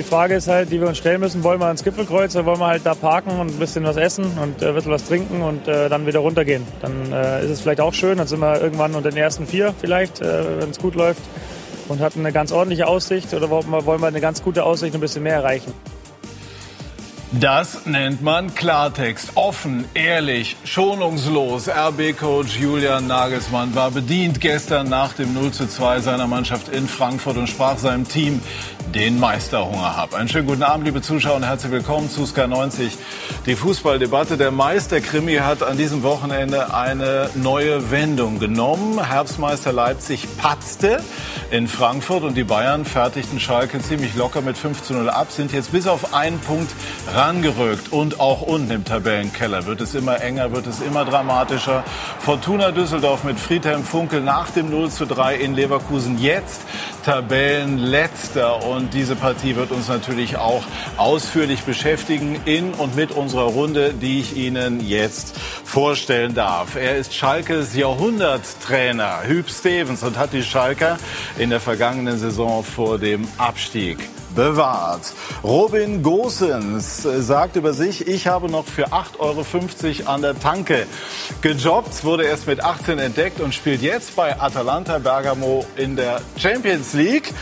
die Frage ist halt, die wir uns stellen müssen, wollen wir ans Gipfelkreuz oder wollen wir halt da parken und ein bisschen was essen und äh, ein bisschen was trinken und äh, dann wieder runtergehen. Dann äh, ist es vielleicht auch schön, dann sind wir irgendwann unter den ersten vier vielleicht, äh, wenn es gut läuft und hatten eine ganz ordentliche Aussicht oder wollen wir, wollen wir eine ganz gute Aussicht und ein bisschen mehr erreichen. Das nennt man Klartext. Offen, ehrlich, schonungslos. RB-Coach Julian Nagelsmann war bedient gestern nach dem 0 zu 2 seiner Mannschaft in Frankfurt und sprach seinem Team den Meisterhunger ab. Einen schönen guten Abend, liebe Zuschauer, und herzlich willkommen zu SK90. Die Fußballdebatte. Der Meisterkrimi hat an diesem Wochenende eine neue Wendung genommen. Herbstmeister Leipzig patzte in Frankfurt und die Bayern fertigten Schalke ziemlich locker mit 5 zu 0 ab, sind jetzt bis auf einen Punkt rangerückt und auch unten im Tabellenkeller wird es immer enger, wird es immer dramatischer. Fortuna Düsseldorf mit Friedhelm Funkel nach dem 0 zu 3 in Leverkusen jetzt Tabellenletzter und diese Partie wird uns natürlich auch ausführlich beschäftigen in und mit unserer Runde, die ich Ihnen jetzt vorstellen darf. Er ist Schalkes Jahrhunderttrainer, Hüb Stevens und hat die Schalker in der vergangenen Saison vor dem Abstieg bewahrt. Robin Gosens sagt über sich, ich habe noch für 8,50 Euro an der Tanke gejobbt, wurde erst mit 18 entdeckt und spielt jetzt bei Atalanta Bergamo in der Champions League.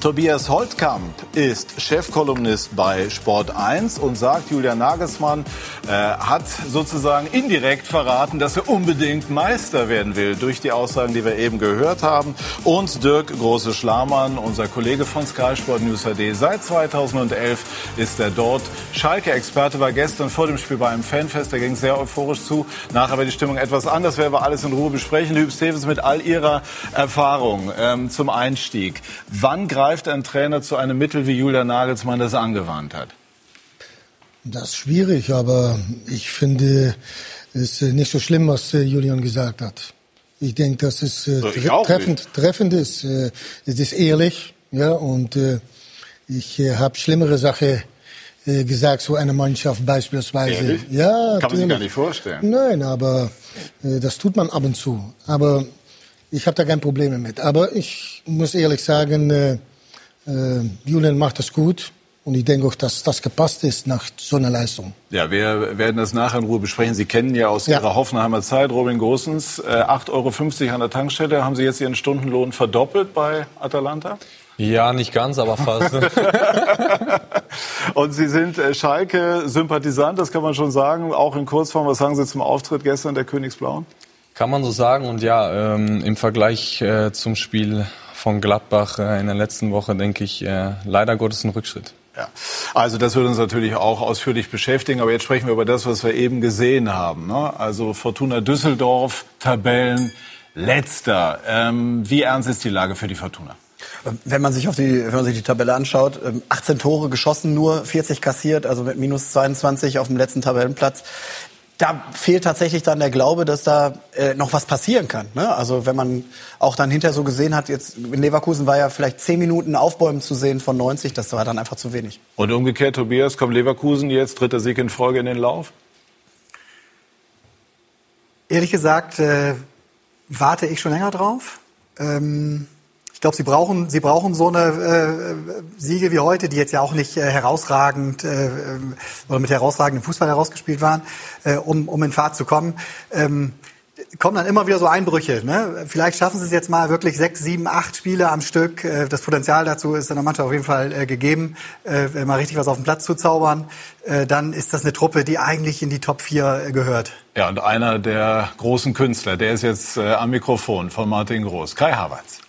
Tobias Holtkamp ist Chefkolumnist bei Sport 1 und sagt, Julian Nagelsmann äh, hat sozusagen indirekt verraten, dass er unbedingt Meister werden will durch die Aussagen, die wir eben gehört haben. Und Dirk Große-Schlamann, unser Kollege von Sky Sport News HD, seit 2011 ist er dort. Schalke-Experte war gestern vor dem Spiel bei einem Fanfest, da ging sehr euphorisch zu. Nachher war die Stimmung etwas anders, werden wir alles in Ruhe besprechen. Hüb Stevens mit all ihrer Erfahrung ähm, zum Einstieg. Wann greift greift ein Trainer zu einem Mittel, wie Julian Nagelsmann das angewandt hat? Das ist schwierig, aber ich finde es nicht so schlimm, was äh, Julian gesagt hat. Ich denke, dass es äh, treffend, treffend ist. Äh, es ist ehrlich, ja, und äh, ich äh, habe schlimmere Sachen äh, gesagt zu einer Mannschaft beispielsweise. Ehrlich? Ja, kann man sich gar nicht vorstellen. Nein, aber äh, das tut man ab und zu. Aber ich habe da kein Problem mit. Aber ich muss ehrlich sagen, äh, Julian macht das gut. Und ich denke auch, dass das gepasst ist nach so einer Leistung. Ja, wir werden das nachher in Ruhe besprechen. Sie kennen ja aus ja. Ihrer Hoffenheimer Zeit Robin Großens. Äh, 8,50 Euro an der Tankstelle. Haben Sie jetzt Ihren Stundenlohn verdoppelt bei Atalanta? Ja, nicht ganz, aber fast. und Sie sind äh, Schalke-Sympathisant, das kann man schon sagen. Auch in Kurzform, was sagen Sie zum Auftritt gestern der Königsblauen? Kann man so sagen. Und ja, ähm, im Vergleich äh, zum Spiel von Gladbach äh, in der letzten Woche, denke ich, äh, leider Gottes ein Rückschritt. Ja. Also das wird uns natürlich auch ausführlich beschäftigen. Aber jetzt sprechen wir über das, was wir eben gesehen haben. Ne? Also Fortuna Düsseldorf, Tabellen, letzter. Ähm, wie ernst ist die Lage für die Fortuna? Wenn man sich auf die, wenn man sich die Tabelle anschaut, 18 ähm, Tore geschossen, nur 40 kassiert, also mit minus 22 auf dem letzten Tabellenplatz da fehlt tatsächlich dann der Glaube, dass da äh, noch was passieren kann. Ne? Also wenn man auch dann hinterher so gesehen hat, jetzt in Leverkusen war ja vielleicht zehn Minuten Aufbäumen zu sehen von 90, das war dann einfach zu wenig. Und umgekehrt, Tobias, kommt Leverkusen jetzt dritter Sieg in Folge in den Lauf? Ehrlich gesagt äh, warte ich schon länger drauf. Ähm ich glaube, sie brauchen, sie brauchen so eine äh, Siege wie heute, die jetzt ja auch nicht äh, herausragend äh, oder mit herausragendem Fußball herausgespielt waren, äh, um, um in Fahrt zu kommen. Ähm, kommen dann immer wieder so Einbrüche. Ne? Vielleicht schaffen sie es jetzt mal wirklich sechs, sieben, acht Spiele am Stück. Äh, das Potenzial dazu ist in der Mannschaft auf jeden Fall äh, gegeben, äh, mal richtig was auf den Platz zu zaubern. Dann ist das eine Truppe, die eigentlich in die Top 4 gehört. Ja, und einer der großen Künstler, der ist jetzt am Mikrofon von Martin Groß, Kai Havertz.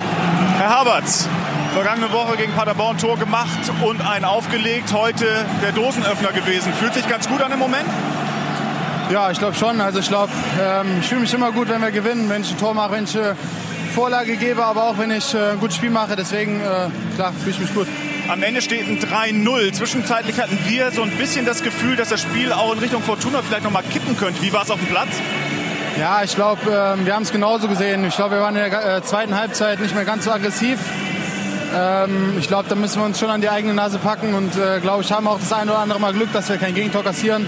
Herr Haberts, vergangene Woche gegen Paderborn Tor gemacht und ein aufgelegt. Heute der Dosenöffner gewesen. Fühlt sich ganz gut an im Moment? Ja, ich glaube schon. Also ich glaube, ähm, ich fühle mich immer gut, wenn wir gewinnen, wenn ich ein Tor mache, wenn ich eine Vorlage gebe, aber auch wenn ich äh, ein gutes Spiel mache. Deswegen, äh, klar, fühle ich mich gut. Am Ende steht ein 3-0. Zwischenzeitlich hatten wir so ein bisschen das Gefühl, dass das Spiel auch in Richtung Fortuna vielleicht noch mal kippen könnte. Wie war es auf dem Platz? Ja, ich glaube, äh, wir haben es genauso gesehen. Ich glaube, wir waren in der äh, zweiten Halbzeit nicht mehr ganz so aggressiv. Ähm, ich glaube, da müssen wir uns schon an die eigene Nase packen und äh, glaube ich, haben auch das eine oder andere Mal Glück, dass wir kein Gegentor kassieren.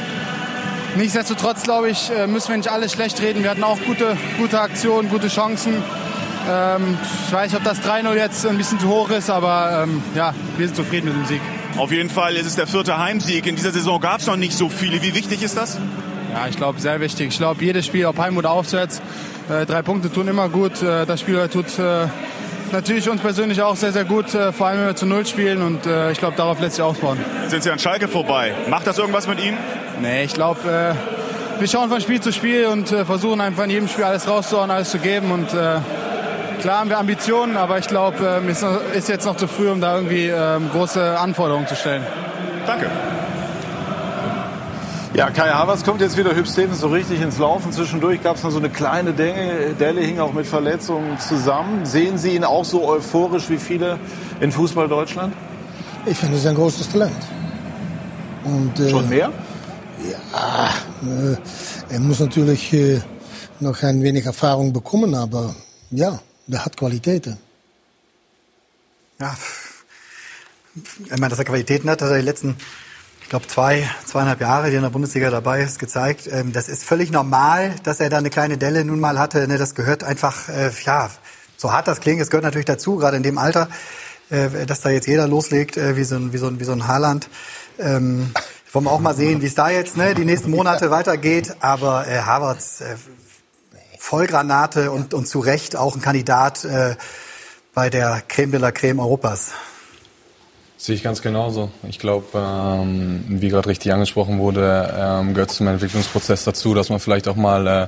Nichtsdestotrotz, glaube ich, äh, müssen wir nicht alles schlecht reden. Wir hatten auch gute, gute Aktionen, gute Chancen. Ähm, ich weiß nicht, ob das 3-0 jetzt ein bisschen zu hoch ist, aber ähm, ja, wir sind zufrieden mit dem Sieg. Auf jeden Fall ist es der vierte Heimsieg. In dieser Saison gab es noch nicht so viele. Wie wichtig ist das? Ja, ich glaube, sehr wichtig. Ich glaube, jedes Spiel, ob Heim oder Auswärts, äh, drei Punkte tun immer gut. Äh, das Spiel tut äh, natürlich uns persönlich auch sehr, sehr gut, vor allem wenn wir zu Null spielen und ich glaube, darauf lässt sich aufbauen. Sind Sie an Schalke vorbei? Macht das irgendwas mit Ihnen? Nee, ich glaube, wir schauen von Spiel zu Spiel und versuchen einfach in jedem Spiel alles rauszuhauen, alles zu geben und klar haben wir Ambitionen, aber ich glaube, es ist jetzt noch zu früh, um da irgendwie ähm, große Anforderungen zu stellen. Danke. Ja, Kai Havertz kommt jetzt wieder Hüb Stevens so richtig ins Laufen. Zwischendurch gab es noch so eine kleine Delle, Delle hing auch mit Verletzungen zusammen. Sehen Sie ihn auch so euphorisch wie viele in Fußball Deutschland? Ich finde, es ist ein großes Talent. Und, äh, Schon mehr? Ja, äh, er muss natürlich äh, noch ein wenig Erfahrung bekommen, aber ja, der hat Qualitäten. Ja, ich meine, dass er Qualitäten hat, hat er die letzten glaube, zwei, zweieinhalb Jahre, die in der Bundesliga dabei ist, gezeigt. Ähm, das ist völlig normal, dass er da eine kleine Delle nun mal hatte. Ne? Das gehört einfach, äh, ja, so hart das klingt, es gehört natürlich dazu, gerade in dem Alter, äh, dass da jetzt jeder loslegt, äh, wie so ein, wie so ein, wie so ein Haaland. Ähm, wollen wir auch mal sehen, wie es da jetzt ne, die nächsten Monate weitergeht. Aber äh, Havertz, äh, Vollgranate und, und zu Recht auch ein Kandidat äh, bei der Creme de la Creme Europas. Sehe ich ganz genauso. Ich glaube, ähm, wie gerade richtig angesprochen wurde, ähm, gehört zum Entwicklungsprozess dazu, dass man vielleicht auch mal äh,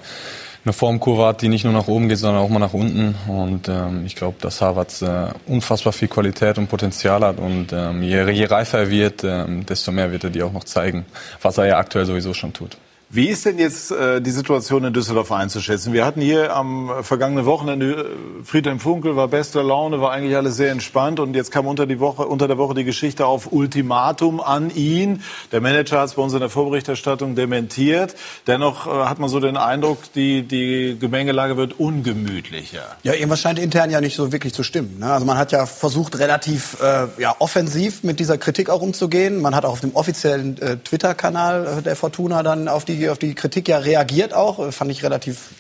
eine Formkurve hat, die nicht nur nach oben geht, sondern auch mal nach unten. Und ähm, ich glaube, dass Harvard äh, unfassbar viel Qualität und Potenzial hat. Und ähm, je, je reifer er wird, ähm, desto mehr wird er dir auch noch zeigen, was er ja aktuell sowieso schon tut. Wie ist denn jetzt äh, die Situation in Düsseldorf einzuschätzen? Wir hatten hier am vergangenen Wochenende äh, Friedhelm Funkel war bester Laune, war eigentlich alles sehr entspannt und jetzt kam unter die Woche unter der Woche die Geschichte auf Ultimatum an ihn. Der Manager hat es bei uns in der Vorberichterstattung dementiert. Dennoch äh, hat man so den Eindruck, die die Gemengelage wird ungemütlicher. Ja, irgendwas scheint intern ja nicht so wirklich zu stimmen. Ne? Also man hat ja versucht relativ äh, ja offensiv mit dieser Kritik auch umzugehen. Man hat auch auf dem offiziellen äh, Twitter-Kanal äh, der Fortuna dann auf die auf die Kritik ja reagiert auch, äh, fand ich relativ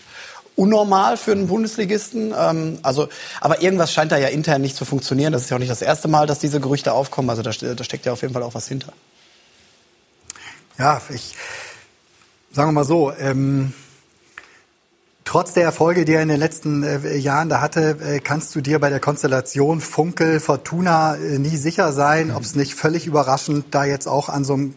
unnormal für einen Bundesligisten. Ähm, also, aber irgendwas scheint da ja intern nicht zu funktionieren. Das ist ja auch nicht das erste Mal, dass diese Gerüchte aufkommen. Also da, da steckt ja auf jeden Fall auch was hinter. Ja, ich sagen wir mal so. Ähm, trotz der Erfolge, die er in den letzten äh, Jahren da hatte, äh, kannst du dir bei der Konstellation Funkel Fortuna äh, nie sicher sein, ob es nicht völlig überraschend da jetzt auch an so einem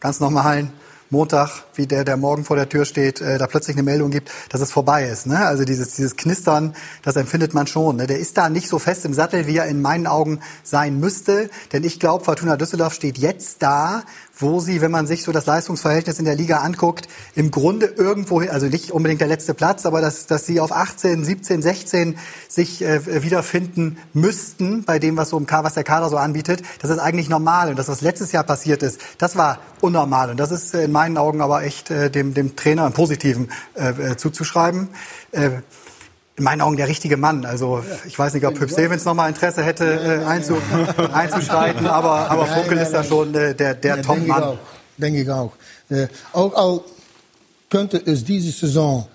ganz normalen Montag, wie der, der morgen vor der Tür steht, äh, da plötzlich eine Meldung gibt, dass es vorbei ist. Ne? Also dieses, dieses Knistern, das empfindet man schon. Ne? Der ist da nicht so fest im Sattel, wie er in meinen Augen sein müsste. Denn ich glaube, Fortuna Düsseldorf steht jetzt da, wo sie, wenn man sich so das Leistungsverhältnis in der Liga anguckt, im Grunde irgendwo, also nicht unbedingt der letzte Platz, aber dass, dass sie auf 18, 17, 16 sich äh, wiederfinden müssten bei dem, was so im was der Kader so anbietet, das ist eigentlich normal. Und das, was letztes Jahr passiert ist, das war unnormal. Und das ist in meinen Augen aber echt äh, dem, dem Trainer im Positiven äh, äh zuzuschreiben. In meinen Augen der richtige Mann. Also ich weiß nicht, ob Hüb Stevens noch mal Interesse hätte, äh, einzu, einzuschreiten, aber, aber Funkel ist da schon äh, der, der Top-Mann. Denke ich auch. Äh, auch, auch könnte es diese Saison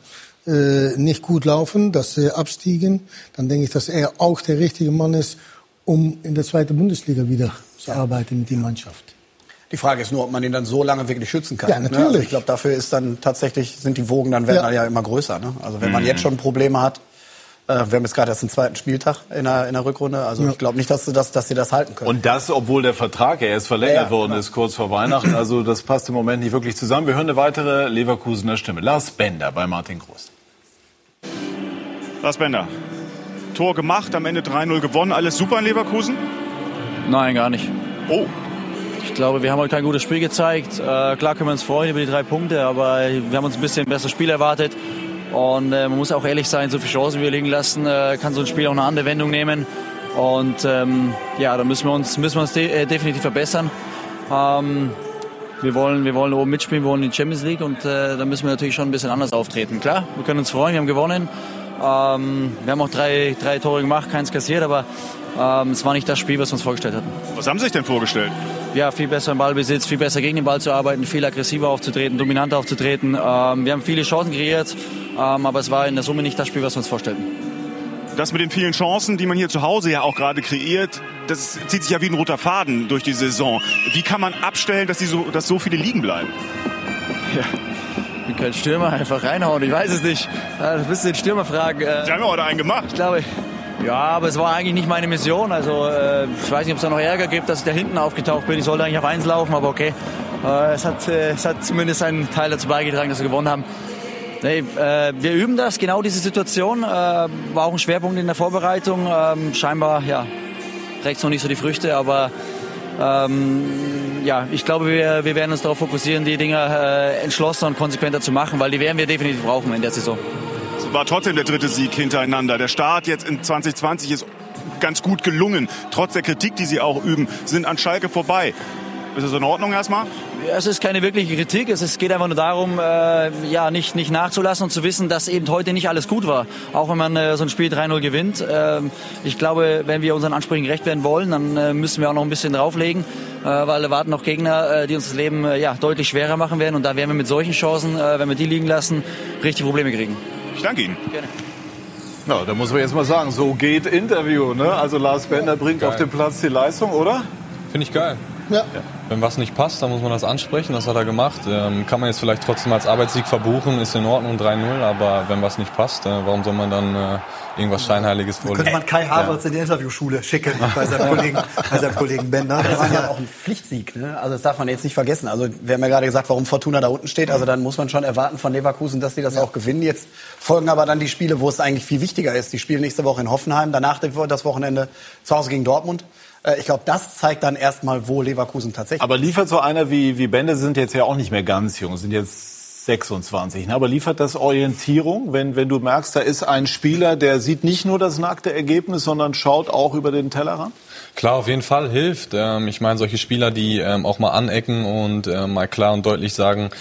äh, nicht gut laufen, dass sie abstiegen, dann denke ich, dass er auch der richtige Mann ist, um in der zweiten Bundesliga wieder zu arbeiten mit der Mannschaft. Die Frage ist nur, ob man ihn dann so lange wirklich schützen kann. Ja, natürlich. Ne? Also ich glaube, dafür ist dann tatsächlich, sind die Wogen dann werden ja, ja immer größer. Ne? Also wenn man mhm. jetzt schon Probleme hat, wir haben jetzt gerade erst den zweiten Spieltag in der, in der Rückrunde. Also ja. ich glaube nicht, dass, dass, dass sie das halten können. Und das, obwohl der Vertrag ja erst verlängert ja, worden ist, kurz vor Weihnachten. Also das passt im Moment nicht wirklich zusammen. Wir hören eine weitere Leverkusener Stimme. Lars Bender bei Martin Groß. Lars Bender, Tor gemacht, am Ende 3-0 gewonnen. Alles super in Leverkusen? Nein, gar nicht. Oh. Ich glaube, wir haben heute kein gutes Spiel gezeigt. Äh, klar können wir uns freuen über die drei Punkte, aber wir haben uns ein bisschen besseres Spiel erwartet. Und äh, man muss auch ehrlich sein, so viele Chancen, wie wir liegen lassen, äh, kann so ein Spiel auch eine andere Wendung nehmen. Und ähm, ja, da müssen wir uns, müssen wir uns de äh, definitiv verbessern. Ähm, wir wollen, wir wollen oben mitspielen, wir wollen in die Champions League und äh, da müssen wir natürlich schon ein bisschen anders auftreten. Klar, wir können uns freuen, wir haben gewonnen. Ähm, wir haben auch drei, drei Tore gemacht, keins kassiert, aber ähm, es war nicht das Spiel, was wir uns vorgestellt hatten. Was haben Sie sich denn vorgestellt? Ja, viel besser im Ballbesitz, viel besser gegen den Ball zu arbeiten, viel aggressiver aufzutreten, dominanter aufzutreten. Ähm, wir haben viele Chancen kreiert, aber es war in der Summe nicht das Spiel, was wir uns vorstellten. das mit den vielen Chancen, die man hier zu Hause ja auch gerade kreiert, das zieht sich ja wie ein roter Faden durch die Saison. Wie kann man abstellen, dass, die so, dass so viele liegen bleiben? Ja. Ich kein Stürmer, einfach reinhauen, ich weiß es nicht. Das müsst ihr den Stürmer fragen. Sie haben ja heute einen gemacht. Ich glaube, ja, aber es war eigentlich nicht meine Mission. Also äh, ich weiß nicht, ob es da noch Ärger gibt, dass ich da hinten aufgetaucht bin. Ich sollte eigentlich auf eins laufen, aber okay. Äh, es, hat, äh, es hat zumindest einen Teil dazu beigetragen, dass wir gewonnen haben. Nee, äh, wir üben das, genau diese Situation. Äh, war auch ein Schwerpunkt in der Vorbereitung. Ähm, scheinbar, ja, trägt noch nicht so die Früchte, aber ähm, ja, ich glaube, wir, wir werden uns darauf fokussieren, die Dinge äh, entschlosser und konsequenter zu machen, weil die werden wir definitiv brauchen in der Saison. Es war trotzdem der dritte Sieg hintereinander. Der Start jetzt in 2020 ist ganz gut gelungen. Trotz der Kritik, die Sie auch üben, sind an Schalke vorbei. Ist das in Ordnung erstmal? Es ist keine wirkliche Kritik. Es geht einfach nur darum, äh, ja, nicht, nicht nachzulassen und zu wissen, dass eben heute nicht alles gut war. Auch wenn man äh, so ein Spiel 3-0 gewinnt. Äh, ich glaube, wenn wir unseren Ansprüchen gerecht werden wollen, dann äh, müssen wir auch noch ein bisschen drauflegen. Äh, weil da warten noch Gegner, äh, die uns das Leben äh, ja, deutlich schwerer machen werden. Und da werden wir mit solchen Chancen, äh, wenn wir die liegen lassen, richtig Probleme kriegen. Ich danke Ihnen. Gerne. Na, da muss man jetzt mal sagen, so geht Interview. Ne? Also Lars Bender bringt Geil. auf den Platz die Leistung, oder? Finde ich geil. Ja. Wenn was nicht passt, dann muss man das ansprechen. Das hat er gemacht. Ähm, kann man jetzt vielleicht trotzdem als Arbeitssieg verbuchen, ist in Ordnung 3-0. Aber wenn was nicht passt, äh, warum soll man dann äh, irgendwas Scheinheiliges Dann vorlegen? könnte man Kai Havertz in die Interviewschule schicken bei seinem Kollegen, bei seinem Kollegen Bender. Das ist ja auch ein Pflichtsieg, ne? Also das darf man jetzt nicht vergessen. Also wir haben ja gerade gesagt, warum Fortuna da unten steht. Also dann muss man schon erwarten von Leverkusen, dass sie das auch gewinnen. Jetzt folgen aber dann die Spiele, wo es eigentlich viel wichtiger ist. Die spielen nächste Woche in Hoffenheim, danach das Wochenende zu Hause gegen Dortmund. Äh, Ich glaube, das zeigt dann erstmal, wo Leverkusen tatsächlich. Aber liefert so einer wie, wie Bende, Sie sind jetzt ja auch nicht mehr ganz jung, sind jetzt 26. Ne? Aber liefert das Orientierung, wenn, wenn du merkst, da ist ein Spieler, der sieht nicht nur das nackte Ergebnis, sondern schaut auch über den Tellerrand? Klar, auf jeden Fall hilft. Ähm, ich meine, solche Spieler, die ähm, auch mal anecken und äh, mal klar und deutlich sagen,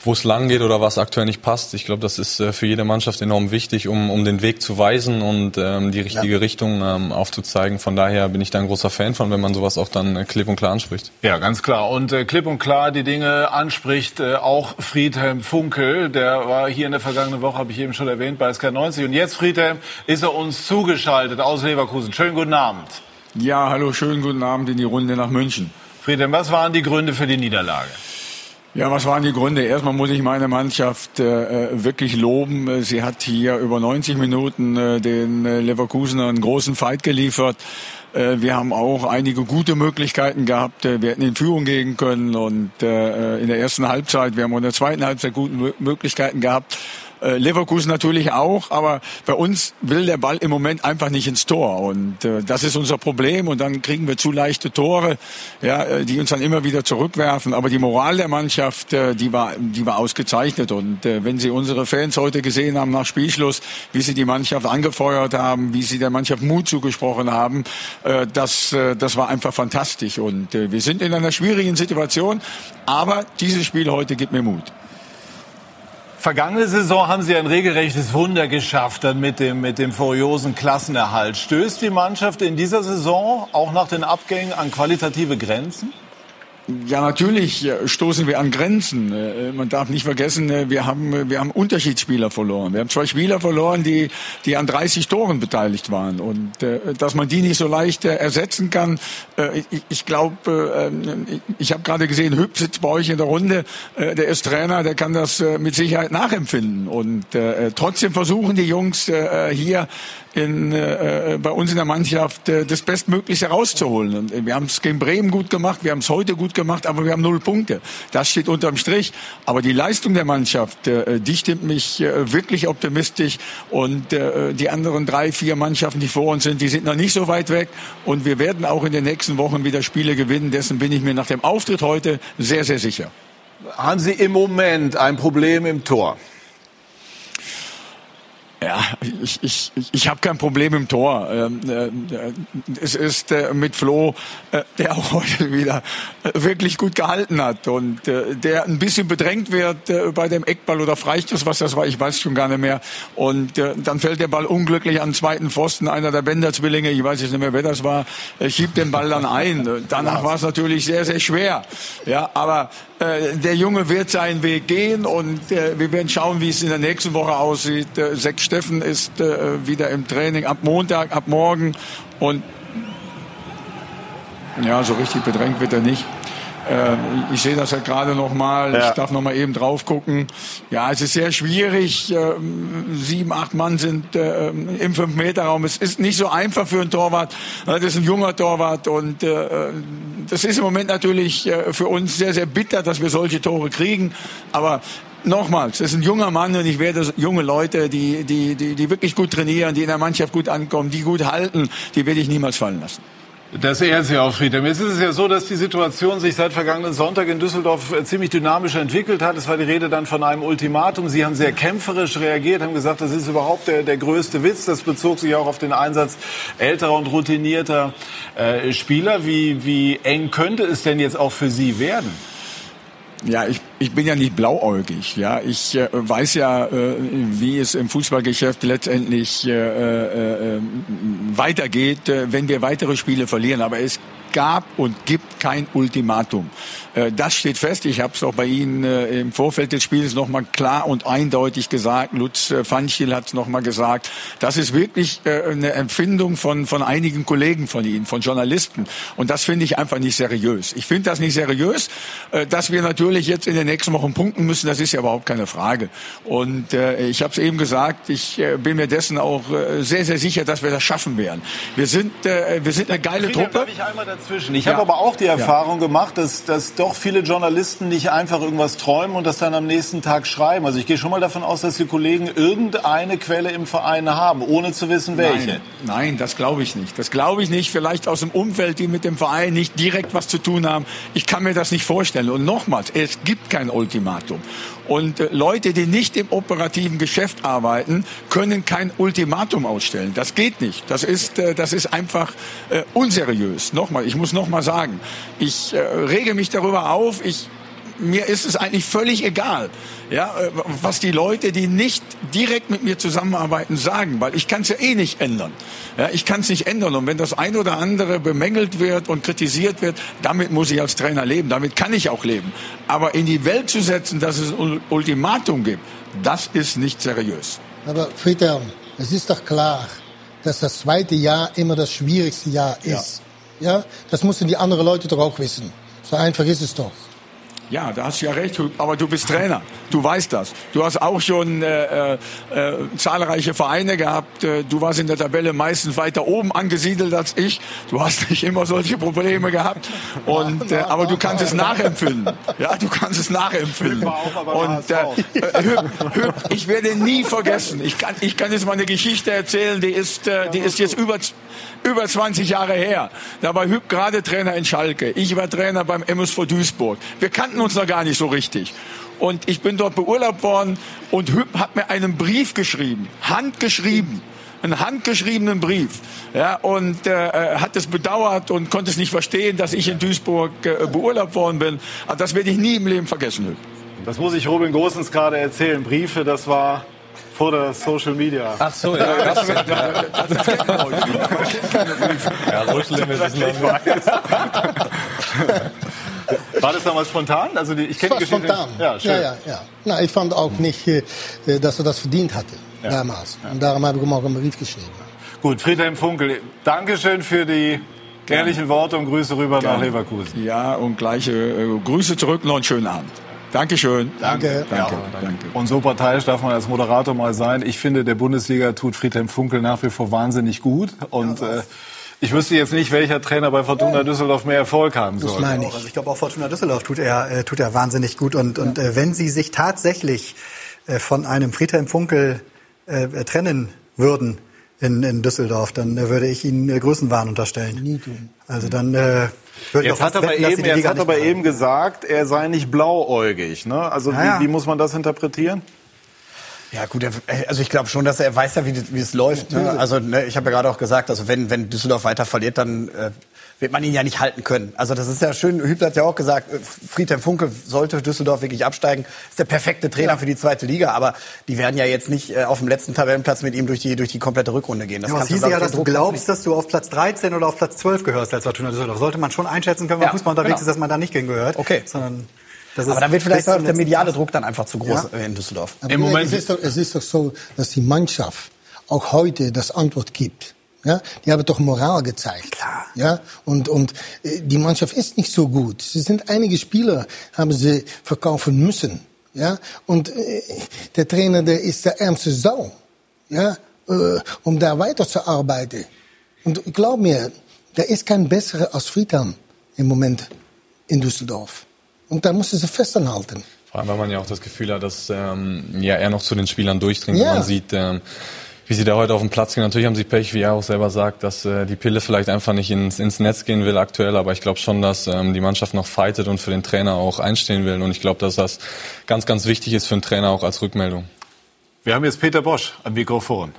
wo es lang geht oder was aktuell nicht passt. Ich glaube, das ist äh, für jede Mannschaft enorm wichtig, um, um den Weg zu weisen und ähm, die richtige Richtung ähm, aufzuzeigen. Von daher bin ich da ein großer Fan von, wenn man sowas auch dann äh, klipp und klar anspricht. Ja, ganz klar. Und äh, klipp und klar die Dinge anspricht äh, auch Friedhelm Funkel. Der war hier in der vergangenen Woche, habe ich eben schon erwähnt, bei SK90. Und jetzt, Friedhelm, ist er uns zugeschaltet aus Leverkusen. Schönen guten Abend. Ja, hallo, schönen guten Abend in die Runde nach München. Friedhelm, was waren die Gründe für die Niederlage? Ja, was waren die Gründe? Erstmal muss ich meine Mannschaft äh, wirklich loben. Sie hat hier über 90 Minuten äh, den äh, Leverkusener einen großen Fight geliefert. Äh, wir haben auch einige gute Möglichkeiten gehabt. Äh, Wir hätten in Führung gehen können und äh, in der ersten Halbzeit, wir haben auch in der zweiten Halbzeit gute Mö- Möglichkeiten gehabt. Äh, Leverkusen natürlich auch, aber bei uns will der Ball im Moment einfach nicht ins Tor und äh, das ist unser Problem und dann kriegen wir zu leichte Tore, ja, äh, die uns dann immer wieder zurückwerfen. Aber die Moral der Mannschaft, äh, die war, die war ausgezeichnet und äh, wenn Sie unsere Fans heute gesehen haben nach Spielschluss, wie sie die Mannschaft angefeuert haben, wie sie der Mannschaft Mut zugesprochen haben, äh, das, äh, das war einfach fantastisch und äh, wir sind in einer schwierigen Situation, aber dieses Spiel heute gibt mir Mut. Vergangene Saison haben Sie ein regelrechtes Wunder geschafft dann mit dem, mit dem furiosen Klassenerhalt. Stößt die Mannschaft in dieser Saison auch nach den Abgängen an qualitative Grenzen? Ja, natürlich äh, stoßen wir an Grenzen. Äh, Man darf nicht vergessen, äh, wir haben, wir haben Unterschiedsspieler verloren. Wir haben zwei Spieler verloren, die, die an 30 Toren beteiligt waren. Und äh, dass man die nicht so leicht äh, ersetzen kann, äh, ich, ich glaube, äh, ich habe gerade gesehen, Hüb sitzt bei euch in der Runde, äh, der ist Trainer, der kann das äh, mit Sicherheit nachempfinden. Und äh, trotzdem versuchen die Jungs äh, hier in, äh, bei uns in der Mannschaft äh, das Bestmögliche rauszuholen. Und äh, wir haben es gegen Bremen gut gemacht, wir haben es heute gut gemacht, aber wir haben null Punkte. Das steht unterm Strich. Aber die Leistung der Mannschaft, äh, die stimmt mich äh, wirklich optimistisch. Und äh, die anderen drei, vier Mannschaften, die vor uns sind, die sind noch nicht so weit weg. Und wir werden auch in den nächsten Wochen wieder Spiele gewinnen. Dessen bin ich mir nach dem Auftritt heute sehr, sehr sicher. Haben Sie im Moment ein Problem im Tor? Ja, ich, ich, ich, habe kein Problem im Tor. Ähm, äh, Es ist äh, mit Flo, äh, der auch heute wieder wirklich gut gehalten hat und der ein bisschen bedrängt wird bei dem Eckball oder Freistoß, was das war, ich weiß schon gar nicht mehr. Und dann fällt der Ball unglücklich an den zweiten Pfosten. Einer der Bender-Zwillinge, ich weiß jetzt nicht mehr, wer das war, schiebt den Ball dann ein. Danach war es natürlich sehr, sehr schwer. Ja, aber der Junge wird seinen Weg gehen und äh, wir werden schauen, wie es in der nächsten Woche aussieht. Äh, Sechs Steffen ist ist äh, wieder im Training ab Montag, ab morgen. Und ja, so richtig bedrängt wird er nicht. Äh, ich sehe das ja gerade noch mal. Ja. Ich darf noch mal eben drauf gucken. Ja, es ist sehr schwierig. Äh, sieben, acht Mann sind äh, im Fünf-Meter-Raum. Es ist nicht so einfach für einen Torwart. Das ist ein junger Torwart und das ist im Moment natürlich für uns sehr, sehr bitter, dass wir solche Tore kriegen. Aber nochmals, es ist ein junger Mann und ich werde junge Leute, die, die, die, die wirklich gut trainieren, die in der Mannschaft gut ankommen, die gut halten, die werde ich niemals fallen lassen. Das ehrt Sie auch, Friedhelm. Jetzt ist es ja so, dass die Situation sich seit vergangenen Sonntag in Düsseldorf äh, ziemlich dynamisch entwickelt hat. Es war die Rede dann von einem Ultimatum. Sie haben sehr kämpferisch reagiert, haben gesagt, das ist überhaupt der, der größte Witz. Das bezog sich auch auf den Einsatz älterer und routinierter äh, Spieler. Wie, wie eng könnte es denn jetzt auch für Sie werden? Ja, ich, ich bin ja nicht blauäugig. Ja, ich äh, weiß ja, äh, wie es im Fußballgeschäft letztendlich äh, äh, äh weitergeht, äh, wenn wir weitere Spiele verlieren. Aber es gab und gibt kein Ultimatum. Äh, das steht fest. Ich habe es auch bei Ihnen äh, im Vorfeld des Spiels noch mal klar und eindeutig gesagt. Lutz äh, hat es noch mal gesagt. Das ist wirklich eine Empfindung von, von einigen Kollegen von Ihnen, von Journalisten. Und das finde ich einfach nicht seriös. Ich finde das nicht seriös, dass wir natürlich jetzt in den nächsten Wochen punkten müssen. Das ist ja überhaupt keine Frage. Und ich habe es eben gesagt, ich bin mir dessen auch sehr, sehr sicher, dass wir das schaffen werden. Wir sind, wir sind eine geile Truppe dazwischen. Ich ja. habe aber auch die Erfahrung ja. gemacht, dass, dass doch viele Journalisten nicht einfach irgendwas träumen und das dann am nächsten Tag schreiben. Also ich gehe schon mal davon aus, dass die Kollegen irgendeine Quelle im Verein haben, ohne zu wissen, welche. Nein, Nein das glaube ich nicht. Das glaube ich nicht. Vielleicht aus dem Umfeld, die mit dem Verein nicht direkt was zu tun haben. Ich kann mir das nicht vorstellen. Und nochmals, es gibt kein Ultimatum. Und äh, Leute, die nicht im operativen Geschäft arbeiten, können kein Ultimatum ausstellen. Das geht nicht. Das ist, äh, das ist einfach äh, unseriös. Nochmal, ich muss nochmal sagen, ich äh, rege mich darüber auf. Ich mir ist es eigentlich völlig egal, ja, äh, was die Leute, die nicht direkt mit mir zusammenarbeiten, sagen, weil ich kann es ja eh nicht ändern. Ja, ich kann es nicht ändern. Und wenn das ein oder andere bemängelt wird und kritisiert wird, damit muss ich als Trainer leben. Damit kann ich auch leben. Aber in die Welt zu setzen, dass es ein Ultimatum gibt, das ist nicht seriös. Aber Friedhelm, es ist doch klar, dass das zweite Jahr immer das schwierigste Jahr ist. Ja, ja? das müssen die anderen Leute doch auch wissen. So einfach ist es doch. Ja, da hast du ja recht, aber du bist Trainer. Du weißt das. Du hast auch schon äh, äh, zahlreiche Vereine gehabt. Äh, du warst in der Tabelle meistens weiter oben angesiedelt als ich. Du hast nicht immer solche Probleme gehabt. Und, äh, aber du kannst es nachempfinden. Ja, du kannst es nachempfinden. Und äh, äh ich werde nie vergessen. Ich kann, ich kann jetzt mal eine Geschichte erzählen, die ist, äh, die ist jetzt über über 20 Jahre her. Da war Hüb gerade Trainer in Schalke. Ich war Trainer beim MSV Duisburg. Wir kannten uns noch gar nicht so richtig. Und ich bin dort beurlaubt worden und Hüb hat mir einen Brief geschrieben, handgeschrieben einen handgeschriebenen Brief ja, und äh, hat es bedauert und konnte es nicht verstehen, dass ich in Duisburg äh, beurlaubt worden bin. Aber das werde ich nie im Leben vergessen. Hüb. Das muss ich Robin Gosens gerade erzählen. Briefe, das war vor der Social Media. Ach so, ja. Das, das, das, das kennt man heute. Ja, Social Limit ist War das damals spontan? Also die, ich kenne die Geschichte. spontan. Ja, schön. ja, ja, ja. Na, ich fand auch nicht, äh, dass er das verdient hatte ja. damals. Und darum habe ich ihm auch einen Brief geschrieben. Gut, Friedhelm Funkel, Dankeschön für die ehrlichen Worte und Grüße rüber Gerne. nach Leverkusen. Ja, und gleiche äh, Grüße zurück. Noch einen schönen Abend. Dankeschön. Danke. Danke. Ja, danke. Und so parteiisch darf man als Moderator mal sein. Ich finde, der Bundesliga tut Friedhelm Funkel nach wie vor wahnsinnig gut. Und äh, ich wüsste jetzt nicht, welcher Trainer bei Fortuna Düsseldorf mehr Erfolg haben soll. Das meine ich. Also ich glaube, auch Fortuna Düsseldorf tut er, äh, tut er wahnsinnig gut. Und, und äh, wenn Sie sich tatsächlich äh, von einem Friedhelm Funkel äh, trennen würden in, in Düsseldorf, dann äh, würde ich Ihnen äh, Größenwahn unterstellen. Nie tun. Also dann äh, Jetzt hat, aber wetten, eben, jetzt hat aber eben gesagt, er sei nicht blauäugig. Ne? Also ja, wie, wie muss man das interpretieren? Ja gut, also ich glaube schon, dass er weiß ja, wie, wie es läuft. Ne? Also ne, ich habe ja gerade auch gesagt, also wenn, wenn Düsseldorf weiter verliert, dann äh, wird man ihn ja nicht halten können. Also das ist ja schön, Hübner hat ja auch gesagt, äh, Friedhelm Funkel sollte Düsseldorf wirklich absteigen, ist der perfekte Trainer ja. für die zweite Liga, aber die werden ja jetzt nicht äh, auf dem letzten Tabellenplatz mit ihm durch die, durch die komplette Rückrunde gehen. Das ja, hieß ja, dass du glaubst, dass du auf Platz 13 oder auf Platz 12 gehörst als Fortuna Düsseldorf. Sollte man schon einschätzen können, wenn ja, Fußball unterwegs genau. ist, dass man da nicht gehört. Okay. Sondern aber dann wird vielleicht auch der mediale Druck dann einfach zu groß ja. in Düsseldorf. Aber Im Moment es ist, doch, es ist doch so, dass die Mannschaft auch heute das Antwort gibt. Ja, die haben doch Moral gezeigt. Klar. Ja, und, und äh, die Mannschaft ist nicht so gut. Es sind einige Spieler, haben sie verkaufen müssen. Ja, und äh, der Trainer, der ist der ärmste Sau. Ja, äh, um da weiterzuarbeiten. Und glaub mir, der ist kein besserer als Friedhelm im Moment in Düsseldorf. Und da muss er sich festhalten. Vor allem, weil man ja auch das Gefühl hat, dass ähm, ja, er noch zu den Spielern durchdringt. Ja. Man sieht, ähm, wie sie da heute auf den Platz gehen. Natürlich haben sie Pech, wie er auch selber sagt, dass äh, die Pille vielleicht einfach nicht ins, ins Netz gehen will aktuell. Aber ich glaube schon, dass ähm, die Mannschaft noch fightet und für den Trainer auch einstehen will. Und ich glaube, dass das ganz, ganz wichtig ist für den Trainer auch als Rückmeldung. Wir haben jetzt Peter Bosch am Mikrofon.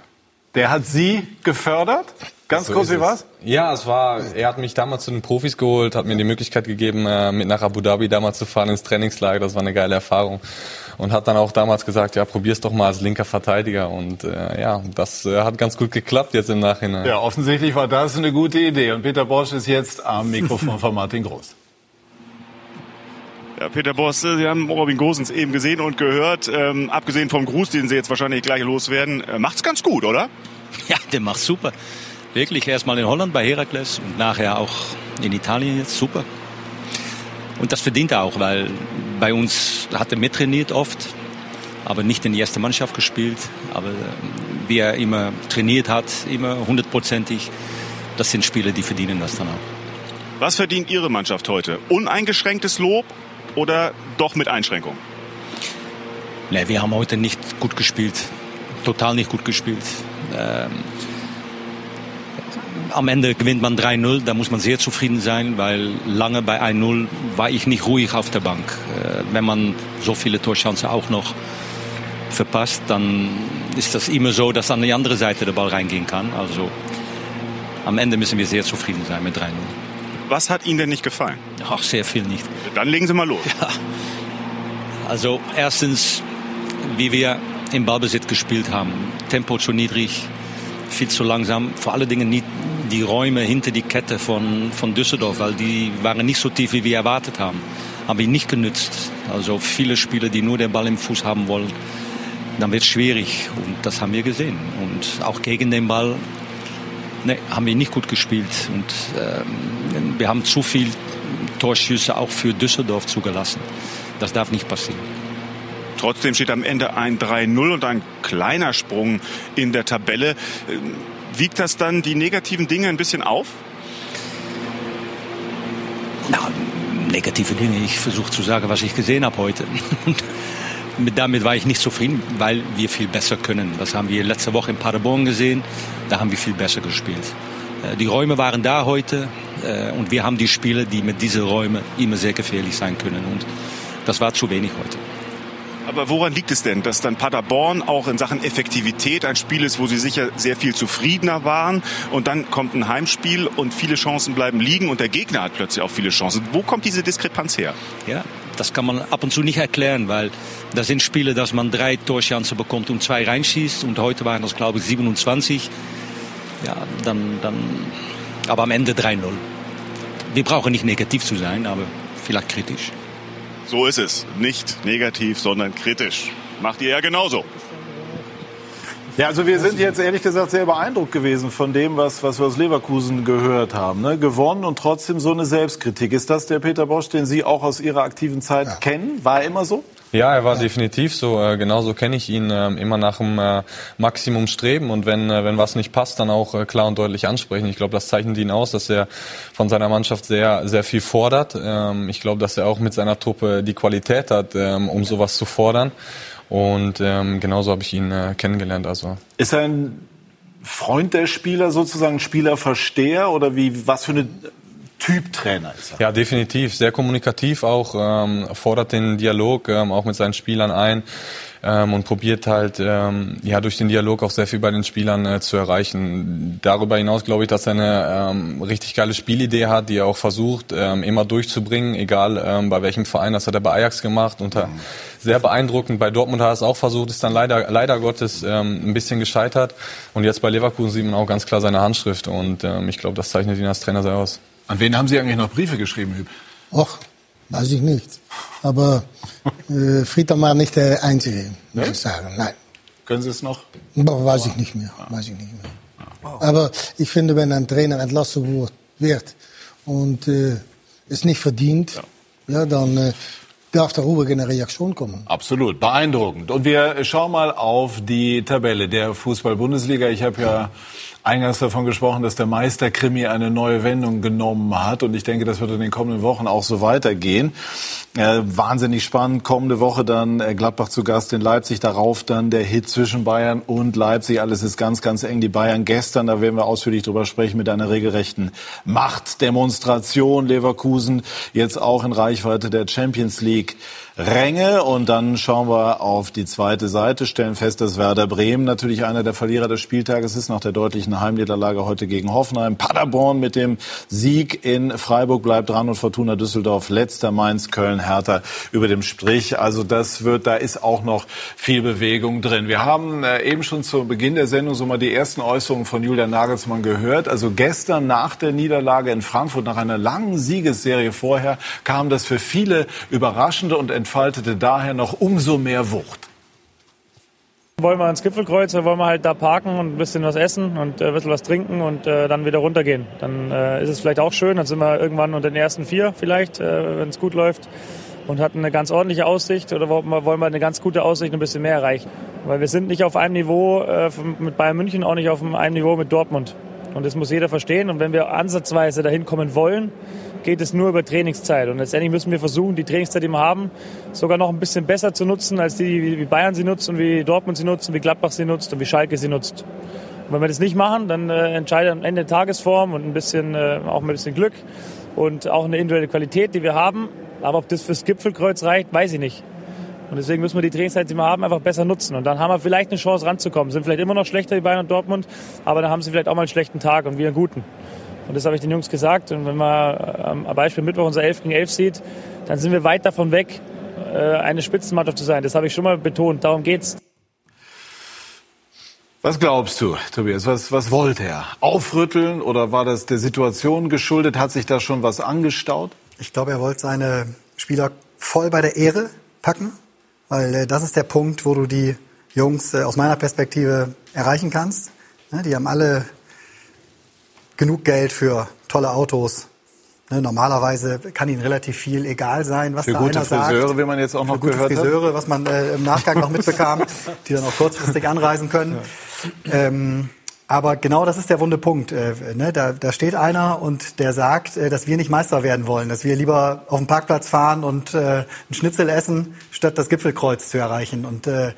Der hat Sie gefördert? Ganz so kurz, wie war's? Ja, es war, er hat mich damals zu den Profis geholt, hat mir die Möglichkeit gegeben, äh, mit nach Abu Dhabi damals zu fahren ins Trainingslager. Das war eine geile Erfahrung. Und hat dann auch damals gesagt, ja, probier's doch mal als linker Verteidiger. Und äh, ja, das äh, hat ganz gut geklappt jetzt im Nachhinein. Ja, offensichtlich war das eine gute Idee. Und Peter Bosch ist jetzt am Mikrofon von Martin Groß. Ja, Peter Boss, Sie haben Robin Gosens eben gesehen und gehört. Ähm, abgesehen vom Gruß, den Sie jetzt wahrscheinlich gleich loswerden, äh, macht's ganz gut, oder? Ja, der macht super. Wirklich erstmal in Holland bei Herakles und nachher auch in Italien jetzt super. Und das verdient er auch, weil bei uns hat er mittrainiert oft, aber nicht in die erste Mannschaft gespielt. Aber wie er immer trainiert hat, immer hundertprozentig, das sind Spieler, die verdienen das dann auch. Was verdient Ihre Mannschaft heute? Uneingeschränktes Lob oder doch mit Einschränkungen? Nee, wir haben heute nicht gut gespielt. Total nicht gut gespielt. Ähm, am Ende gewinnt man 3-0, da muss man sehr zufrieden sein, weil lange bei 1-0 war ich nicht ruhig auf der Bank. Äh, wenn man so viele Torchancen auch noch verpasst, dann ist das immer so, dass an die andere Seite der Ball reingehen kann. Also am Ende müssen wir sehr zufrieden sein mit 3-0. Was hat Ihnen denn nicht gefallen? Ach, sehr viel nicht. Dann legen Sie mal los. Ja. Also erstens, wie wir im Ballbesitz gespielt haben. Tempo zu niedrig, viel zu langsam. Vor allen Dingen nicht die Räume hinter die Kette von, von Düsseldorf, weil die waren nicht so tief, wie wir erwartet haben. Haben wir nicht genützt. Also viele Spieler, die nur den Ball im Fuß haben wollen, dann wird es schwierig. Und das haben wir gesehen. Und auch gegen den Ball ne, haben wir nicht gut gespielt. Und ähm, wir haben zu viel Torschüsse auch für Düsseldorf zugelassen. Das darf nicht passieren. Trotzdem steht am Ende ein 3-0 und ein kleiner Sprung in der Tabelle. Wiegt das dann die negativen Dinge ein bisschen auf? Na, negative Dinge. Ich versuche zu sagen, was ich gesehen habe heute. damit war ich nicht zufrieden, weil wir viel besser können. Das haben wir letzte Woche in Paderborn gesehen. Da haben wir viel besser gespielt. Äh, die Räume waren da heute äh, und wir haben die Spiele, die mit diesen Räumen immer sehr gefährlich sein können. Und das war zu wenig heute. Aber woran liegt es denn, dass dann Paderborn auch in Sachen Effektivität ein Spiel ist, wo sie sicher sehr viel zufriedener waren und dann kommt ein Heimspiel und viele Chancen bleiben liegen und der Gegner hat plötzlich auch viele Chancen. Wo kommt diese Diskrepanz her? Ja, das kann man ab und zu nicht erklären, weil da sind Spiele, dass man drei Torchancen bekommt und zwei reinschießt und heute waren das glaube ich 27. Ja, dann, dann, aber am Ende 3-0. Wir brauchen nicht negativ zu sein, aber vielleicht kritisch. So ist es. Nicht negativ, sondern kritisch. Macht ihr ja genauso. Ja, also wir sind jetzt ehrlich gesagt sehr beeindruckt gewesen von dem, was, was wir aus Leverkusen gehört haben. Ne? Gewonnen und trotzdem so eine Selbstkritik. Ist das der Peter Bosch, den Sie auch aus Ihrer aktiven Zeit ja. kennen? War er immer so? Ja, er war definitiv so. Äh, genauso kenne ich ihn. Äh, immer nach dem äh, Maximum streben und wenn, äh, wenn was nicht passt, dann auch äh, klar und deutlich ansprechen. Ich glaube, das zeichnet ihn aus, dass er von seiner Mannschaft sehr, sehr viel fordert. Ähm, ich glaube, dass er auch mit seiner Truppe die Qualität hat, ähm, um sowas zu fordern. Und ähm, genauso habe ich ihn äh, kennengelernt. Also. Ist er ein Freund der Spieler, sozusagen Spielerversteher oder wie was für eine Typ Trainer ist er. Ja, definitiv. Sehr kommunikativ auch, ähm, fordert den Dialog ähm, auch mit seinen Spielern ein ähm, und probiert halt ähm, ja durch den Dialog auch sehr viel bei den Spielern äh, zu erreichen. Darüber hinaus glaube ich, dass er eine ähm, richtig geile Spielidee hat, die er auch versucht ähm, immer durchzubringen, egal ähm, bei welchem Verein. Das hat er bei Ajax gemacht unter mhm. sehr beeindruckend. Bei Dortmund hat er es auch versucht, ist dann leider leider Gottes ähm, ein bisschen gescheitert. Und jetzt bei Leverkusen sieht man auch ganz klar seine Handschrift und ähm, ich glaube, das zeichnet ihn als Trainer sehr aus. An wen haben Sie eigentlich noch Briefe geschrieben, Hüb? Och, weiß ich nicht. Aber äh, Friedhelm war nicht der Einzige, muss ne? ich sagen. Nein. Können Sie es noch? Weiß ich nicht mehr. Weiß ich nicht mehr. Aber ich finde, wenn ein Trainer entlassen wird und äh, es nicht verdient, ja, ja dann äh, darf darüber eine Reaktion kommen. Absolut, beeindruckend. Und wir schauen mal auf die Tabelle der Fußball-Bundesliga. Ich habe ja eingangs davon gesprochen, dass der Meisterkrimi eine neue Wendung genommen hat. Und ich denke, das wird in den kommenden Wochen auch so weitergehen. Äh, wahnsinnig spannend. Kommende Woche dann äh, Gladbach zu Gast in Leipzig. Darauf dann der Hit zwischen Bayern und Leipzig. Alles ist ganz, ganz eng. Die Bayern gestern, da werden wir ausführlich drüber sprechen, mit einer regelrechten Machtdemonstration. Leverkusen jetzt auch in Reichweite der Champions League. Ränge. Und dann schauen wir auf die zweite Seite, stellen fest, dass Werder Bremen natürlich einer der Verlierer des Spieltages ist, nach der deutlichen Heimniederlage heute gegen Hoffenheim. Paderborn mit dem Sieg in Freiburg bleibt dran und Fortuna Düsseldorf letzter Mainz, Köln, Hertha über dem Strich. Also das wird, da ist auch noch viel Bewegung drin. Wir haben äh, eben schon zu Beginn der Sendung so mal die ersten Äußerungen von Julian Nagelsmann gehört. Also gestern nach der Niederlage in Frankfurt, nach einer langen Siegesserie vorher, kam das für viele überraschende und entfaltete daher noch umso mehr Wucht. Wollen wir ans Gipfelkreuz, wollen wir halt da parken und ein bisschen was essen und äh, ein bisschen was trinken und äh, dann wieder runtergehen. Dann äh, ist es vielleicht auch schön, dann sind wir irgendwann unter den ersten vier vielleicht, wenn es gut läuft und hatten eine ganz ordentliche Aussicht oder wollen wir eine ganz gute Aussicht ein bisschen mehr erreichen. Weil wir sind nicht auf einem Niveau mit Bayern München, auch nicht auf einem Niveau mit Dortmund. Und das muss jeder verstehen. Und wenn wir ansatzweise dahin kommen wollen, geht es nur über Trainingszeit. Und letztendlich müssen wir versuchen, die Trainingszeit, die wir haben, sogar noch ein bisschen besser zu nutzen, als die, wie Bayern sie nutzen, wie Dortmund sie nutzen, wie Gladbach sie nutzt und wie Schalke sie nutzt. Und wenn wir das nicht machen, dann äh, entscheidet am Ende Tagesform und ein bisschen, äh, auch ein bisschen Glück und auch eine individuelle Qualität, die wir haben. Aber ob das fürs Gipfelkreuz reicht, weiß ich nicht. Und deswegen müssen wir die Trainingszeit, die wir haben, einfach besser nutzen. Und dann haben wir vielleicht eine Chance ranzukommen. Sind vielleicht immer noch schlechter wie Bayern und Dortmund, aber dann haben sie vielleicht auch mal einen schlechten Tag und wir einen guten. Und das habe ich den Jungs gesagt. Und wenn man am Beispiel Mittwoch unser 11 gegen 11 sieht, dann sind wir weit davon weg, äh, eine Spitzenmannschaft zu sein. Das habe ich schon mal betont. Darum geht's. Was glaubst du, Tobias? Was, was wollte er? Aufrütteln oder war das der Situation geschuldet? Hat sich da schon was angestaut? Ich glaube, er wollte seine Spieler voll bei der Ehre packen, weil äh, das ist der Punkt, wo du die Jungs äh, aus meiner Perspektive erreichen kannst. Ja, die haben alle genug Geld für tolle Autos. Ne, normalerweise kann ihnen relativ viel egal sein, was für da gute einer Friseure, sagt. wie man jetzt auch noch für gute gehört Friseure, hat. was man äh, im Nachgang noch mitbekam, die dann auch kurzfristig anreisen können. Ähm, aber genau das ist der wunde Punkt. Äh, ne? da, da steht einer und der sagt, äh, dass wir nicht Meister werden wollen, dass wir lieber auf den Parkplatz fahren und äh, ein Schnitzel essen, statt das Gipfelkreuz zu erreichen. Und äh,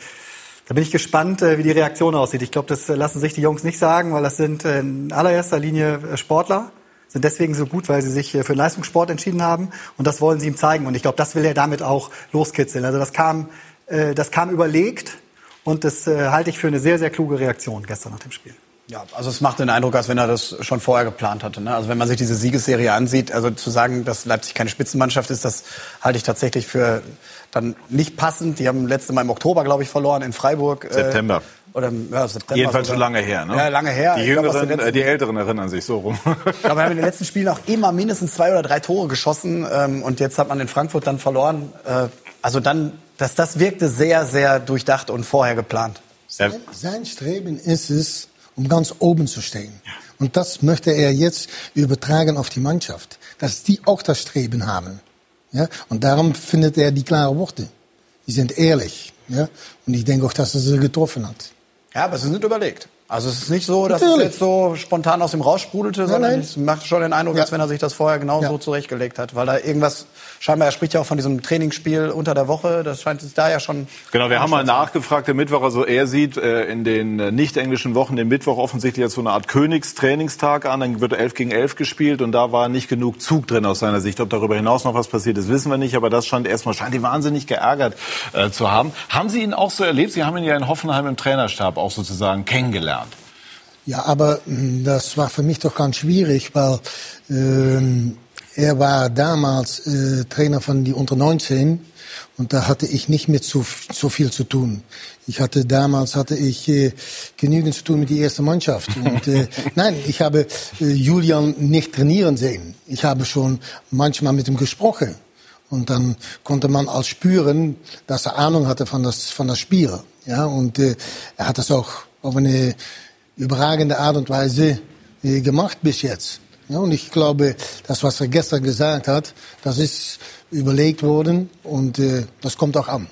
da bin ich gespannt, äh, wie die Reaktion aussieht. Ich glaube, das äh, lassen sich die Jungs nicht sagen, weil das sind äh, in allererster Linie Sportler, sind deswegen so gut, weil sie sich für den Leistungssport entschieden haben. Und das wollen sie ihm zeigen. Und ich glaube, das will er damit auch loskitzeln. Also das kam, das kam überlegt und das halte ich für eine sehr, sehr kluge Reaktion gestern nach dem Spiel. Ja, also es macht den Eindruck, als wenn er das schon vorher geplant hatte. Ne? Also wenn man sich diese Siegesserie ansieht, also zu sagen, dass Leipzig keine Spitzenmannschaft ist, das halte ich tatsächlich für dann nicht passend. Die haben letzte Mal im Oktober, glaube ich, verloren in Freiburg. September. Äh, oder ja, September. Jedenfalls sogar. schon lange her, ne? Ja, lange her. Die Ich glaub, Jüngeren, den letzten- äh, die Älteren erinnern sich so rum. Ich glaube, wir haben in den letzten Spielen auch immer mindestens zwei oder drei Tore geschossen ähm, und jetzt hat man in Frankfurt dann verloren. Äh, also dann, dass das wirkte sehr, sehr durchdacht und vorher geplant. Sein, sein Streben ist es, um ganz oben zu stehen. Und das möchte er jetzt übertragen auf die Mannschaft, dass die auch das Streben haben. Ja? Und darum findet er die klaren Worte. Die sind ehrlich. Ja? Und ich denke auch, dass er sie getroffen hat. Ja, aber sie sind überlegt. Also es ist nicht so, dass Natürlich. es jetzt so spontan aus dem Raus sprudelte, sondern nein. es macht schon den Eindruck, Ja. als wenn er sich das vorher genau Ja. so zurechtgelegt hat. Weil da irgendwas, scheinbar, er spricht ja auch von diesem Trainingsspiel unter der Woche, das scheint es da ja schon... Genau, wir haben mal nachgefragt, der Mittwoch, also er sieht äh, in den äh, nicht englischen Wochen den Mittwoch offensichtlich als so eine Art Königstrainingstag an, dann wird 11 gegen 11 gespielt und da war nicht genug Zug drin aus seiner Sicht. Ob darüber hinaus noch was passiert ist, wissen wir nicht, aber das scheint erstmal, scheint die wahnsinnig geärgert äh, zu haben. Haben Sie ihn auch so erlebt? Sie haben ihn ja in Hoffenheim im Trainerstab auch sozusagen kennengelernt. Ja, aber mh, das war für mich doch ganz schwierig, weil ähm, er war damals äh, Trainer von die Unter 19 und da hatte ich nicht mit so, so viel zu tun. Ich hatte damals hatte ich äh, genügend zu tun mit der ersten Mannschaft und äh, nein, ich habe äh, Julian nicht trainieren sehen. Ich habe schon manchmal mit ihm gesprochen. Und dann konnte man als spüren, dass er Ahnung hatte von das, von das Spiel. Ja, und äh, er hat das auch auf eine überragende Art und Weise äh, gemacht bis jetzt. Ja, und ich glaube, das, was er gestern gesagt hat, das ist überlegt worden und äh, das kommt auch an.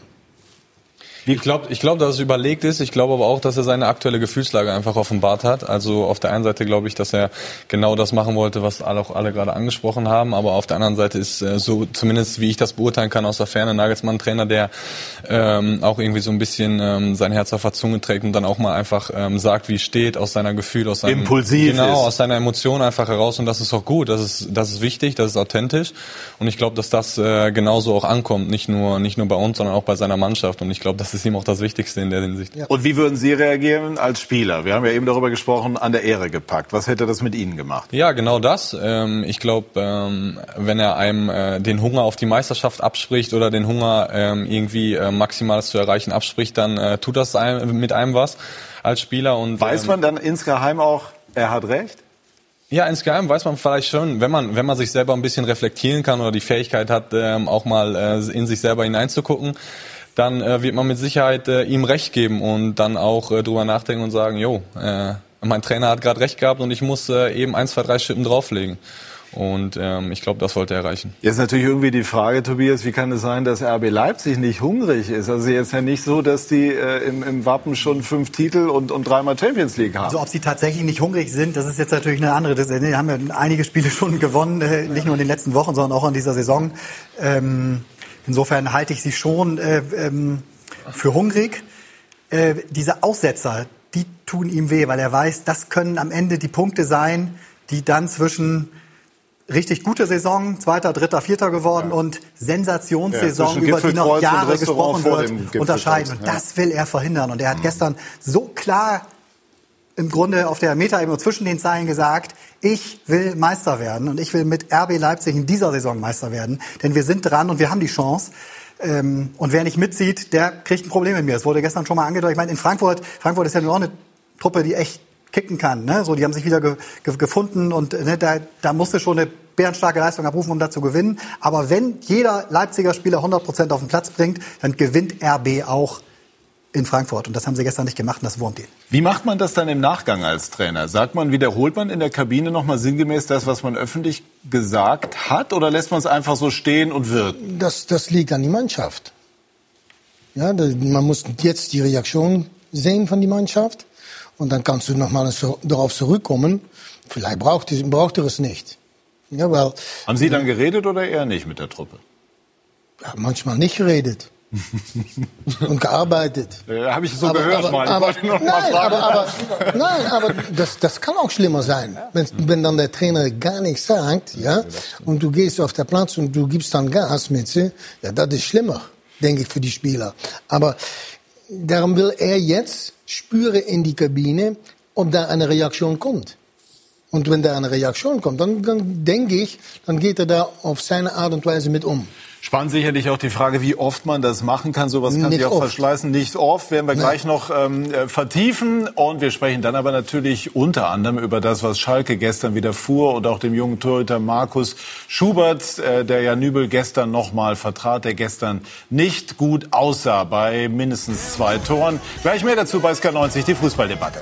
Ich glaube, ich glaub, dass es überlegt ist. Ich glaube aber auch, dass er seine aktuelle Gefühlslage einfach offenbart hat. Also auf der einen Seite glaube ich, dass er genau das machen wollte, was alle, auch alle gerade angesprochen haben. Aber auf der anderen Seite ist äh, so, zumindest wie ich das beurteilen kann aus der Ferne, Nagelsmann Trainer, der ähm, auch irgendwie so ein bisschen ähm, sein Herz auf der Zunge trägt und dann auch mal einfach ähm, sagt, wie es steht, aus seiner Gefühl, aus seinem Impulsiv genau, ist. aus seiner Emotion einfach heraus. Und das ist auch gut. Das ist, das ist wichtig, das ist authentisch. Und ich glaube, dass das äh, genauso auch ankommt, nicht nur, nicht nur bei uns, sondern auch bei seiner Mannschaft. Und ich glaube, das ist ihm auch das Wichtigste in der Hinsicht. Ja. Und wie würden Sie reagieren als Spieler? Wir haben ja eben darüber gesprochen, an der Ehre gepackt. Was hätte das mit Ihnen gemacht? Ja, genau das. Ähm, ich glaube, ähm, wenn er einem äh, den Hunger auf die Meisterschaft abspricht oder den Hunger ähm, irgendwie äh, Maximales zu erreichen abspricht, dann äh, tut das mit einem was als Spieler. Und weiß man dann insgeheim auch, er hat recht? Ja, insgeheim weiß man vielleicht schon, wenn man, wenn man sich selber ein bisschen reflektieren kann oder die Fähigkeit hat, auch mal in sich selber hineinzugucken, dann äh, wird man mit Sicherheit äh, ihm recht geben und dann auch äh, drüber nachdenken und sagen, jo, äh, mein Trainer hat gerade recht gehabt und ich muss äh, eben ein, zwei, drei Schippen drauflegen. Und ähm, ich glaube, das wollte er erreichen. Jetzt natürlich irgendwie die Frage, Tobias, wie kann es sein, dass RB Leipzig nicht hungrig ist? Also jetzt ja nicht so, dass die äh, im, im Wappen schon fünf Titel und, und dreimal Champions League haben. Also ob sie tatsächlich nicht hungrig sind, das ist jetzt natürlich eine andere. Das, die haben ja einige Spiele schon gewonnen, äh, nicht nur in den letzten Wochen, sondern auch in dieser Saison. Ähm, Insofern halte ich sie schon äh, ähm, für hungrig. Äh, diese Aussetzer, die tun ihm weh, weil er weiß, das können am Ende die Punkte sein, die dann zwischen richtig gute Saison, zweiter, dritter, vierter geworden ja. und Sensationssaison, ja, über die noch Jahre gesprochen wird, unterscheiden. Und das will er verhindern. Und er hat mhm. gestern so klar im Grunde auf der Metaebene zwischen den Zeilen gesagt, ich will Meister werden und ich will mit RB Leipzig in dieser Saison Meister werden, denn wir sind dran und wir haben die Chance. Ähm, und wer nicht mitzieht, der kriegt ein Problem mit mir. Es wurde gestern schon mal angedeutet. Ich meine, in Frankfurt, Frankfurt ist ja nur eine Truppe, die echt kicken kann. Ne? So, die haben sich wieder ge ge gefunden und ne, da, da musste schon eine bärenstarke Leistung abrufen, um da zu gewinnen. Aber wenn jeder Leipziger Spieler 100 Prozent auf den Platz bringt, dann gewinnt RB auch in Frankfurt. Und das haben sie gestern nicht gemacht und das wurmt ihn. Wie macht man das dann im Nachgang als Trainer? Sagt man, wiederholt man in der Kabine nochmal sinngemäß das, was man öffentlich gesagt hat? Oder lässt man es einfach so stehen und wirken? Das, das liegt an die Mannschaft. Ja, man muss jetzt die Reaktion sehen von der Mannschaft. Und dann kannst du nochmal darauf zurückkommen. Vielleicht braucht, braucht er es nicht. Ja, weil, Haben Sie dann geredet oder eher nicht mit der Truppe? Ja, manchmal nicht geredet. und gearbeitet. Ja, Habe ich so aber, gehört aber, mal. Ich aber, wollte noch nein, mal fragen. Aber, nein, aber das, das kann auch schlimmer sein. Wenn, wenn dann der Trainer gar nichts sagt, ja, und du gehst auf den Platz und du gibst dann Gas mit ja, das ist schlimmer, denke ich, für die Spieler. Aber darum will er jetzt spüren in die Kabine, ob da eine Reaktion kommt. Und wenn da eine Reaktion kommt, dann, dann denke ich, dann geht er da auf seine Art und Weise mit um. Spannend sicherlich auch die Frage, wie oft man das machen kann. Sowas kann Nicht sich auch oft. verschleißen. Nicht oft, werden wir Nein. gleich noch ähm, äh, vertiefen. Und wir sprechen dann aber natürlich unter anderem über das, was Schalke gestern wieder fuhr und auch dem jungen Torhüter Markus Schubert, äh, der ja Nübel gestern nochmal vertrat, der gestern nicht gut aussah bei mindestens zwei Toren. Gleich mehr dazu bei SK90, die Fußballdebatte.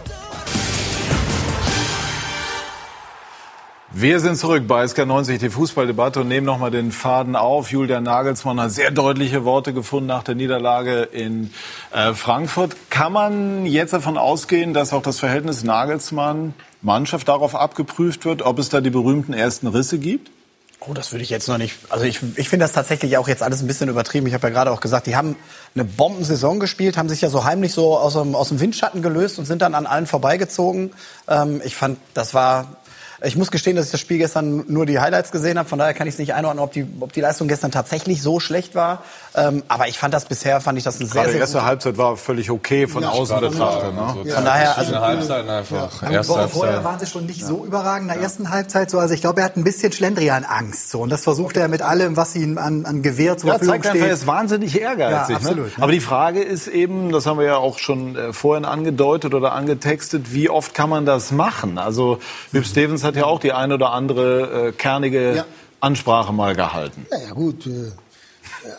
Wir sind zurück bei SK90, die Fußballdebatte und nehmen nochmal den Faden auf. Julian Nagelsmann hat sehr deutliche Worte gefunden nach der Niederlage in äh, Frankfurt. Kann man jetzt davon ausgehen, dass auch das Verhältnis Nagelsmann-Mannschaft darauf abgeprüft wird, ob es da die berühmten ersten Risse gibt? Oh, das würde ich jetzt noch nicht. Also ich, ich finde das tatsächlich auch jetzt alles ein bisschen übertrieben. Ich habe ja gerade auch gesagt, die haben eine Bombensaison gespielt, haben sich ja so heimlich so aus dem, aus dem Windschatten gelöst und sind dann an allen vorbeigezogen. Ähm, ich fand, das war ich muss gestehen, dass ich das Spiel gestern nur die Highlights gesehen habe. Von daher kann ich es nicht einordnen, ob die, ob die Leistung gestern tatsächlich so schlecht war. Ähm, aber ich fand das bisher, fand ich das ein sehr, sehr Die erste Halbzeit war völlig okay von ja, außen betrachtet. Ne? Ja. Von daher, also Halbzeit einfach. Ja. Erste Halbzeit. Vorher waren sie schon nicht so überragend. In der ersten Halbzeit so, also ich glaube, er hat ein bisschen Schlendrian Angst so und das versucht er mit allem, was ihm an, an Gewehr zur ja, Verfügung zeigt steht. Er ist wahnsinnig ehrgeizig. Ja, absolut, ne? Aber die Frage ist eben, das haben wir ja auch schon äh, vorhin angedeutet oder angetextet, wie oft kann man das machen? Also Hüb Stevens hat ja auch die eine oder andere äh, kernige ja. Ansprache mal gehalten. Naja gut, äh,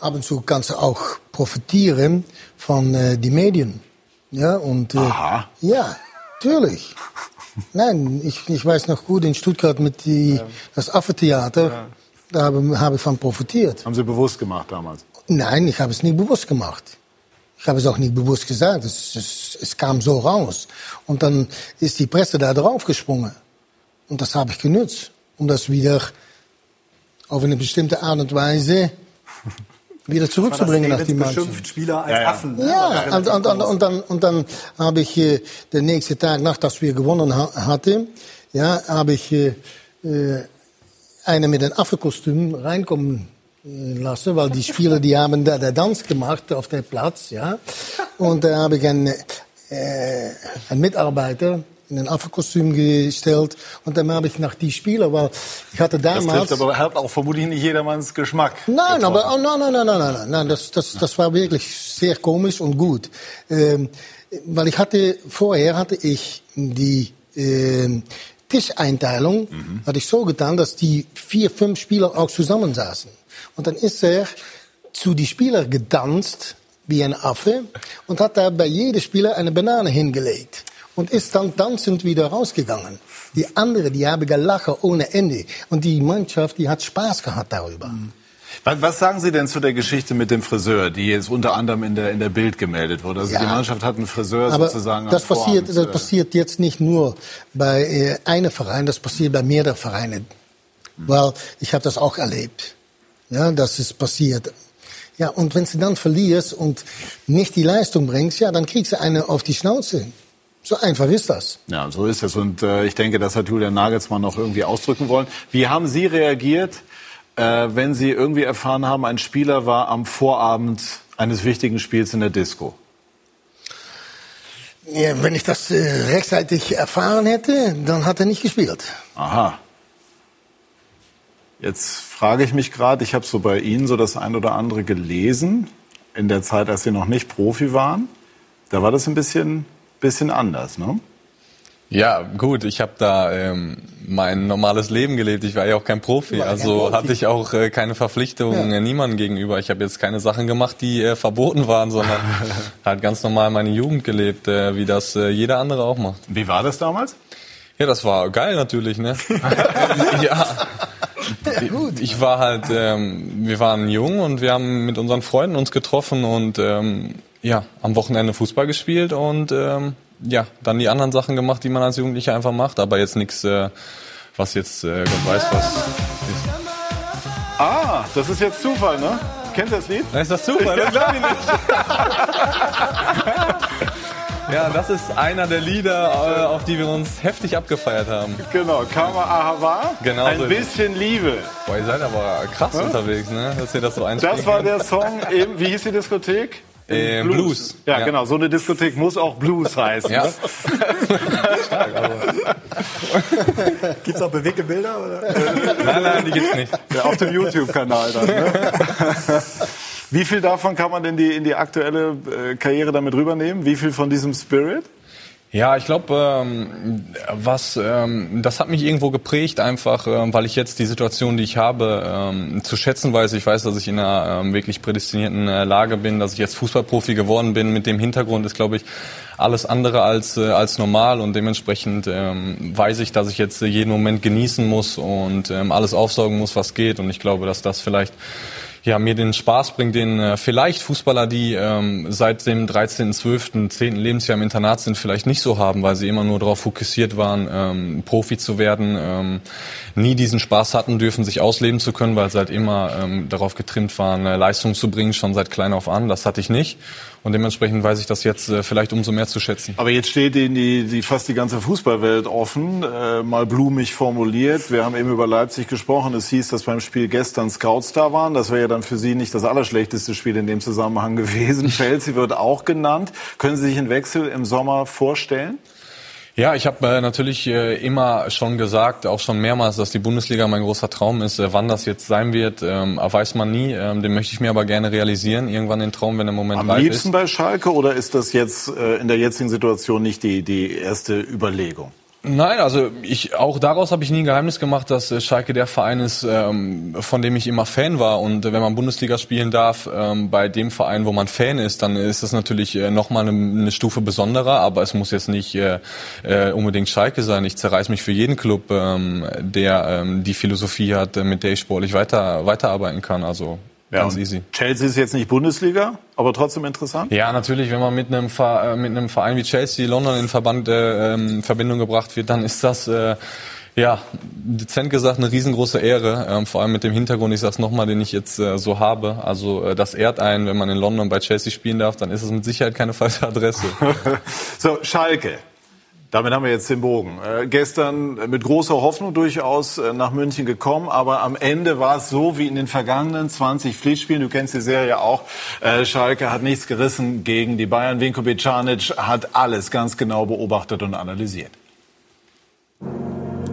ab und zu kannst du auch profitieren von äh, den Medien. Ja, und, äh, Aha. ja, natürlich. Nein, ich, ich weiß noch gut, in Stuttgart mit die, das Affentheater, ja. da habe, habe ich von profitiert. Haben Sie bewusst gemacht damals? Nein, ich habe es nicht bewusst gemacht. Ich habe es auch nicht bewusst gesagt. Es, es, es kam so raus. Und dann ist die Presse da drauf gesprungen. Und das habe ich genutzt, um das wieder auf eine bestimmte Art und Weise wieder zurückzubringen nach die Mannschaft. Spieler als ja, ja. Affen. Ne? Ja, und, und, und, und, dann, und dann habe ich äh, den nächsten Tag, nach dass wir gewonnen ha hatten, ja, habe ich äh, äh eine mit einem Affenkostüm reinkommen äh, lassen, weil die Spieler, die haben da der Tanz gemacht auf dem Platz, ja. Und da habe ich einen, äh, einen Mitarbeiter in ein Affenkostüm gestellt und dann habe ich nach die Spieler, weil ich hatte damals... Das trifft aber hat auch vermutlich nicht jedermanns Geschmack. Nein, getroffen. aber oh, nein, nein, nein, nein, nein, nein, das, das, das war wirklich sehr komisch und gut, ähm, weil ich hatte vorher hatte ich die äh, Tischeinteilung mhm. hatte ich so getan, dass die vier, fünf Spieler auch zusammensaßen. Und dann ist er zu die Spieler gedanzt, wie ein Affe, und hat da bei jedem Spieler eine Banane hingelegt. Und ist dann tanzend wieder rausgegangen. Die anderen, die haben gelacht ohne Ende. Und die Mannschaft, die hat Spaß gehabt darüber. Mhm. Was sagen Sie denn zu der Geschichte mit dem Friseur, die jetzt unter anderem in der, in der Bild gemeldet wurde? Also ja, die Mannschaft hat einen Friseur aber sozusagen. Das passiert, das passiert jetzt nicht nur bei äh, einem Verein, das passiert bei mehreren Vereinen. Mhm. Weil ich habe das auch erlebt. Ja, das ist passiert. Ja, und wenn du dann verlierst und nicht die Leistung bringst, ja, dann kriegst du eine auf die Schnauze. So einfach ist das. Ja, so ist es. Und äh, ich denke, das hat Julian Nagelsmann noch irgendwie ausdrücken wollen. Wie haben Sie reagiert, äh, wenn Sie irgendwie erfahren haben, ein Spieler war am Vorabend eines wichtigen Spiels in der Disco? Ja, wenn ich das äh, rechtzeitig erfahren hätte, dann hat er nicht gespielt. Aha. Jetzt frage ich mich gerade, ich habe so bei Ihnen so das ein oder andere gelesen, in der Zeit, als Sie noch nicht Profi waren. Da war das ein bisschen, bisschen anders, ne? Ja, gut, ich habe da ähm, mein normales Leben gelebt. Ich war ja auch kein Profi, also hatte ich auch äh, keine Verpflichtungen ja. niemandem gegenüber. Ich habe jetzt keine Sachen gemacht, die äh, verboten waren, sondern halt ganz normal meine Jugend gelebt, äh, wie das äh, jeder andere auch macht. Wie war das damals? Ja, das war geil natürlich, ne? ja. Ja, gut. Ich war halt, ähm, wir waren jung und wir haben mit unseren Freunden uns getroffen und ähm, ja, am Wochenende Fußball gespielt und ähm, ja, dann die anderen Sachen gemacht, die man als Jugendlicher einfach macht, aber jetzt nichts, äh, was jetzt äh, Gott weiß was ist. Ah, das ist jetzt Zufall, ne? Kennst du das Lied? Das ist das Zufall, das glaube ich nicht. Ja, das ist einer der Lieder, äh, auf die wir uns heftig abgefeiert haben. Genau, Kama Ahava. Genau Ein so bisschen Liebe. Boah, ihr seid aber krass ja? unterwegs, ne? dass ihr das so einspielt. Das war der Song, eben, wie hieß die Diskothek? Äh, Blues. Blues. Ja, ja, genau. So eine Diskothek muss auch Blues heißen. Ja. Ne? gibt's auch bewegte Bilder? Oder? nein, nein, die gibt's nicht. Ja, auf dem YouTube-Kanal dann. Ne? Wie viel davon kann man denn die, in die aktuelle äh, Karriere damit rübernehmen? Wie viel von diesem Spirit? Ja, ich glaube, ähm, was ähm, das hat mich irgendwo geprägt, einfach, ähm, weil ich jetzt die Situation, die ich habe, ähm, zu schätzen weiß. Ich weiß, dass ich in einer ähm, wirklich prädestinierten äh, Lage bin, dass ich jetzt Fußballprofi geworden bin. Mit dem Hintergrund ist, glaube ich, alles andere als äh, als normal und dementsprechend ähm, weiß ich, dass ich jetzt jeden Moment genießen muss und ähm, alles aufsaugen muss, was geht. Und ich glaube, dass das vielleicht ja, mir den Spaß bringt, den äh, vielleicht Fußballer, die ähm, seit dem 13., 12., 10. Lebensjahr im Internat sind, vielleicht nicht so haben, weil sie immer nur darauf fokussiert waren, ähm, Profi zu werden, ähm, nie diesen Spaß hatten dürfen, sich ausleben zu können, weil sie halt immer ähm, darauf getrimmt waren, äh, Leistung zu bringen, schon seit klein auf an. Das hatte ich nicht. Und dementsprechend weiß ich das jetzt äh, vielleicht umso mehr zu schätzen. Aber jetzt steht Ihnen die, die fast die ganze Fußballwelt offen, äh, mal blumig formuliert. Wir haben eben über Leipzig gesprochen. Es hieß, dass beim Spiel gestern Scouts da waren. Das wäre ja dann für Sie nicht das allerschlechteste Spiel in dem Zusammenhang gewesen. Chelsea wird auch genannt. Können Sie sich einen Wechsel im Sommer vorstellen? Ja, ich habe äh, natürlich äh, immer schon gesagt, auch schon mehrmals, dass die Bundesliga mein großer Traum ist. Äh, wann das jetzt sein wird, ähm, weiß man nie. Ähm, den möchte ich mir aber gerne realisieren. Irgendwann den Traum, wenn der Moment Am reif ist. Am liebsten bei Schalke oder ist das jetzt äh, in der jetzigen Situation nicht die, die erste Überlegung? Nein, also ich auch daraus habe ich nie ein Geheimnis gemacht, dass äh, Schalke der Verein ist, ähm, von dem ich immer Fan war. Und äh, wenn man Bundesliga spielen darf, ähm, bei dem Verein, wo man Fan ist, dann ist das natürlich äh, nochmal eine, eine Stufe besonderer. Aber es muss jetzt nicht äh, äh, unbedingt Schalke sein. Ich zerreiß mich für jeden Club, ähm, der ähm, die Philosophie hat, mit der ich sportlich weiter weiterarbeiten kann. Also Ganz easy. Chelsea ist jetzt nicht Bundesliga, aber trotzdem interessant. Ja, natürlich, wenn man mit einem, äh, mit einem Verein wie Chelsea London in Verband, äh, ähm, Verbindung gebracht wird, dann ist das äh, ja dezent gesagt eine riesengroße Ehre. Ähm, vor allem mit dem Hintergrund, ich sag's nochmal, den ich jetzt äh, so habe. Also äh, das ehrt einen, wenn man in London bei Chelsea spielen darf, dann ist es mit Sicherheit keine falsche Adresse. so Schalke. Damit haben wir jetzt den Bogen. Äh, gestern mit großer Hoffnung durchaus äh, nach München gekommen, aber am Ende war es so wie in den vergangenen 20 Pflichtspielen. Du kennst die Serie auch. Äh, Schalke hat nichts gerissen gegen die Bayern. Vinko Bicanic hat alles ganz genau beobachtet und analysiert.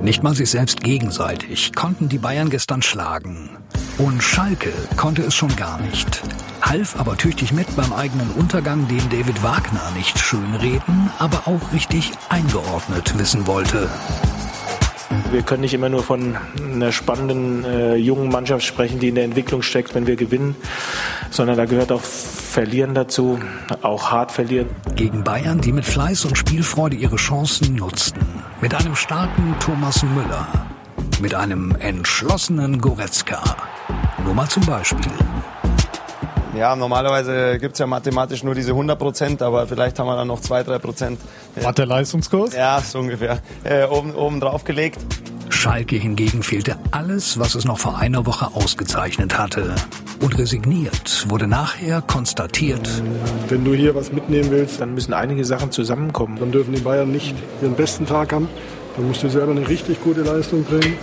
Nicht mal sich selbst gegenseitig konnten die Bayern gestern schlagen. Und Schalke konnte es schon gar nicht. Half aber tüchtig mit beim eigenen Untergang, den David Wagner nicht schönreden, aber auch richtig eingeordnet wissen wollte. Wir können nicht immer nur von einer spannenden äh, jungen Mannschaft sprechen, die in der Entwicklung steckt, wenn wir gewinnen, sondern da gehört auch Verlieren dazu, auch hart verlieren. Gegen Bayern, die mit Fleiß und Spielfreude ihre Chancen nutzten. Mit einem starken Thomas Müller. Mit einem entschlossenen Goretzka. Nur mal zum Beispiel. Ja, normalerweise gibt es ja mathematisch nur diese 100 Prozent, aber vielleicht haben wir dann noch 2, 3 Prozent. Mathe-Leistungskurs? Ja, so ungefähr. Äh, oben, oben drauf gelegt. Schalke hingegen fehlte alles, was es noch vor einer Woche ausgezeichnet hatte. Und resigniert wurde nachher konstatiert. Wenn du hier was mitnehmen willst, dann müssen einige Sachen zusammenkommen. Dann dürfen die Bayern nicht ihren besten Tag haben. Dann musst du selber eine richtig gute Leistung bringen.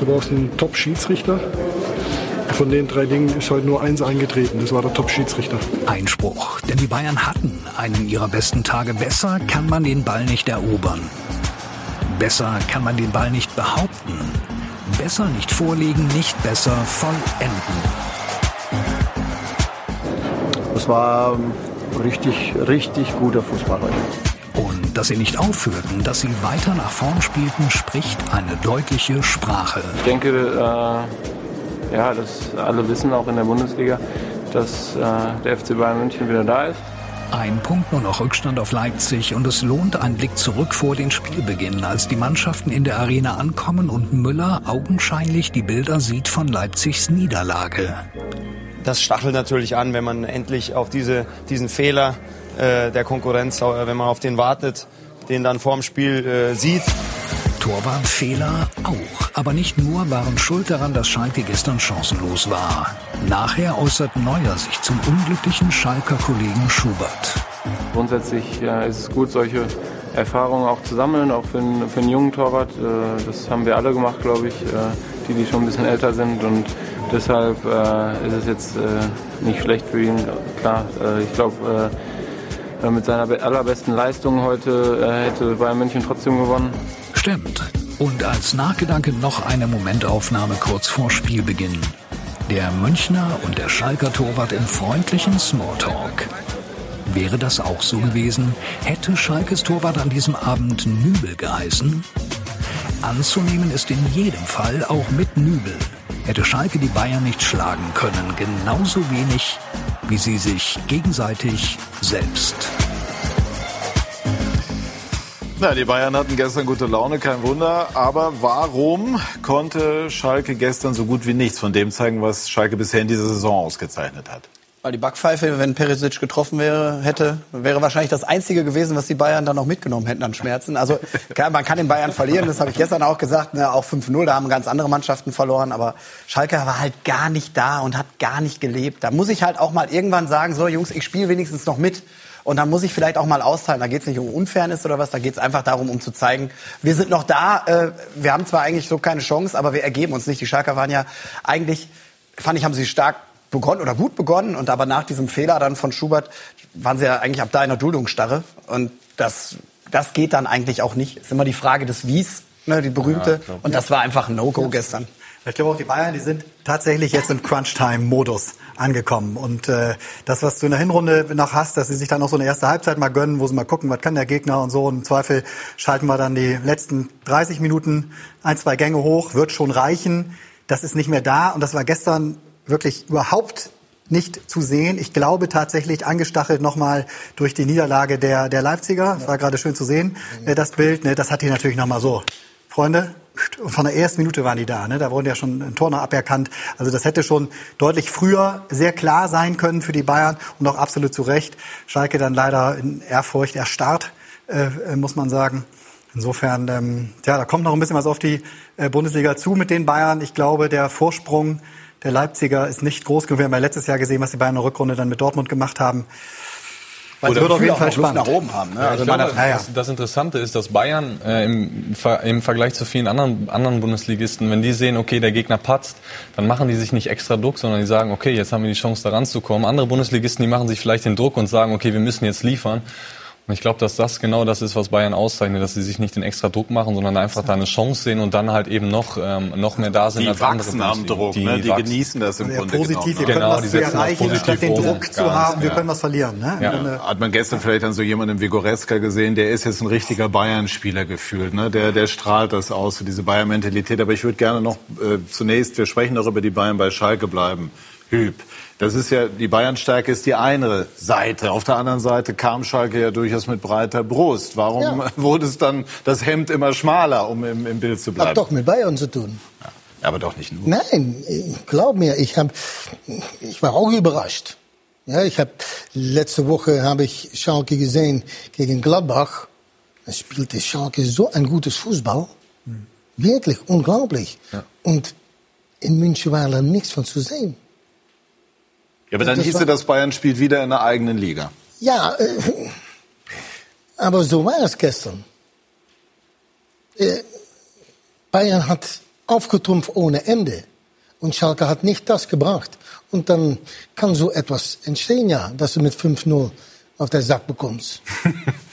Du brauchst einen Top-Schiedsrichter. Von den drei Dingen ist heute nur eins eingetreten. Das war der Top-Schiedsrichter. Einspruch. Denn die Bayern hatten einen ihrer besten Tage. Besser kann man den Ball nicht erobern. Besser kann man den Ball nicht behaupten. Besser nicht vorlegen, nicht besser vollenden. Das war richtig, richtig guter Fußball heute. Und dass sie nicht aufhörten, dass sie weiter nach vorn spielten, spricht eine deutliche Sprache. Ich denke, äh, ja, dass alle wissen, auch in der Bundesliga, dass äh, der FC Bayern München wieder da ist. Ein Punkt nur noch Rückstand auf Leipzig und es lohnt ein Blick zurück vor den Spielbeginn, als die Mannschaften in der Arena ankommen und Müller augenscheinlich die Bilder sieht von Leipzigs Niederlage. Das stachelt natürlich an, wenn man endlich auf diese, diesen Fehler äh, der Konkurrenz, äh, wenn man auf den wartet, den dann vorm Spiel äh, sieht. Torwartfehler auch. Aber nicht nur waren schuld daran, dass Schalke gestern chancenlos war. Nachher äußert Neuer sich zum unglücklichen Schalker Kollegen Schubert. Grundsätzlich ist es gut, solche Erfahrungen auch zu sammeln, auch für einen, für einen jungen Torwart. Äh, das haben wir alle gemacht, glaube ich, äh, die, die schon ein bisschen älter sind. Und deshalb äh, ist es jetzt nicht schlecht für ihn. Klar, ich glaube, mit seiner allerbesten Leistung heute hätte Bayern München trotzdem gewonnen. Stimmt. Und als Nachgedanke noch eine Momentaufnahme kurz vor Spielbeginn. Der Münchner und der Schalker Torwart im freundlichen Smalltalk. Wäre das auch so gewesen, hätte Schalkes Torwart an diesem Abend Nübel geheißen? Anzunehmen ist in jedem Fall auch mit Nübel. Hätte Schalke die Bayern nicht schlagen können, genauso wenig wie sie sich gegenseitig selbst. Na, die Bayern hatten gestern gute Laune, kein Wunder. Aber warum konnte Schalke gestern so gut wie nichts von dem zeigen, was Schalke bisher in dieser Saison ausgezeichnet hat? Weil die Backpfeife, wenn Perisic getroffen wäre, hätte, wäre wahrscheinlich das Einzige gewesen, was die Bayern dann noch mitgenommen hätten an Schmerzen. Also klar, man kann den Bayern verlieren, das habe ich gestern auch gesagt. Ne, auch 5-0, da haben ganz andere Mannschaften verloren. Aber Schalke war halt gar nicht da und hat gar nicht gelebt. Da muss ich halt auch mal irgendwann sagen, so Jungs, ich spiele wenigstens noch mit. Und dann muss ich vielleicht auch mal austeilen. Da geht es nicht um Unfairness oder was, da geht es einfach darum, um zu zeigen, wir sind noch da. Äh, wir haben zwar eigentlich so keine Chance, aber wir ergeben uns nicht. Die Schalker waren ja eigentlich, fand ich, haben sie stark begonnen oder gut begonnen. Und aber nach diesem Fehler dann von Schubert waren sie ja eigentlich ab da in der Duldungsstarre. Und das, das geht dann eigentlich auch nicht. Ist immer die Frage des Wies, ne, die berühmte. Ja, und das war einfach ein No-Go gestern. Ich glaube auch die Bayern, die sind tatsächlich jetzt im Crunch-Time-Modus angekommen. Und äh, das, was du in der Hinrunde noch hast, dass sie sich dann noch so eine erste Halbzeit mal gönnen, wo sie mal gucken, was kann der Gegner und so. Und im Zweifel schalten wir dann die letzten 30 Minuten ein, zwei Gänge hoch, wird schon reichen. Das ist nicht mehr da. Und das war gestern wirklich überhaupt nicht zu sehen. Ich glaube tatsächlich angestachelt nochmal durch die Niederlage der, der Leipziger. Das war gerade schön zu sehen, äh, das Bild. Ne, das hat die natürlich nochmal so. Freunde, von der ersten Minute waren die da. Ne? Da wurden ja schon ein noch aberkannt. Also das hätte schon deutlich früher sehr klar sein können für die Bayern und auch absolut zu Recht. Schalke dann leider in Ehrfurcht erstarrt, äh, muss man sagen. Insofern, ähm, ja, da kommt noch ein bisschen was auf die äh, Bundesliga zu mit den Bayern. Ich glaube, der Vorsprung der Leipziger ist nicht groß genug. Wir haben ja letztes Jahr gesehen, was die Bayern in der Rückrunde dann mit Dortmund gemacht haben. Weil es wird auf jeden Fall spannend. nach oben haben. Ne? Ja, also glaube, das, das, Interessante ist, dass Bayern äh, im, im, Vergleich zu vielen anderen, anderen Bundesligisten, wenn die sehen, okay, der Gegner patzt, dann machen die sich nicht extra Druck, sondern die sagen, okay, jetzt haben wir die Chance, da ranzukommen. Andere Bundesligisten, die machen sich vielleicht den Druck und sagen, okay, wir müssen jetzt liefern. Und ich glaube, dass das genau das ist, was Bayern auszeichnet, dass sie sich nicht den extra Druck machen, sondern einfach da eine Chance sehen und dann halt eben noch, ähm, noch mehr da sind die als wachsen andere. am Druck, die, ne? die genießen das im ja, Grunde positiv, genommen. Wir können genau, was erreichen, statt den Druck zu haben, wir können was verlieren. Ne? Ja. Dann, hat man gestern vielleicht dann so jemanden wie Goretzka gesehen, der ist jetzt ein richtiger Bayern-Spieler gefühlt. Ne? Der, der strahlt das aus, so diese Bayern-Mentalität. Aber ich würde gerne noch äh, zunächst, wir sprechen noch über die Bayern bei Schalke bleiben. Hüb. Das ist ja, die Bayernstärke ist die eine Seite. Auf der anderen Seite kam Schalke ja durchaus mit breiter Brust. Warum ja. wurde es dann das Hemd immer schmaler, um im, im Bild zu bleiben? Hat doch mit Bayern zu tun. Ja, aber doch nicht nur. Nein, glaub mir, ich hab, ich war auch überrascht. Ja, ich habe letzte Woche habe ich Schalke gesehen gegen Gladbach. Da spielte Schalke so ein gutes Fußball, hm. wirklich unglaublich. Ja. Und in München war da nichts von zu sehen. Ja, aber dann hieße das, Bayern spielt wieder in der eigenen Liga. Ja, äh, aber so war es gestern. Äh, Bayern hat aufgetrumpft ohne Ende. Und Schalke hat nicht das gebracht. Und dann kann so etwas entstehen, ja, dass du mit 5-0 auf der Sack bekommst.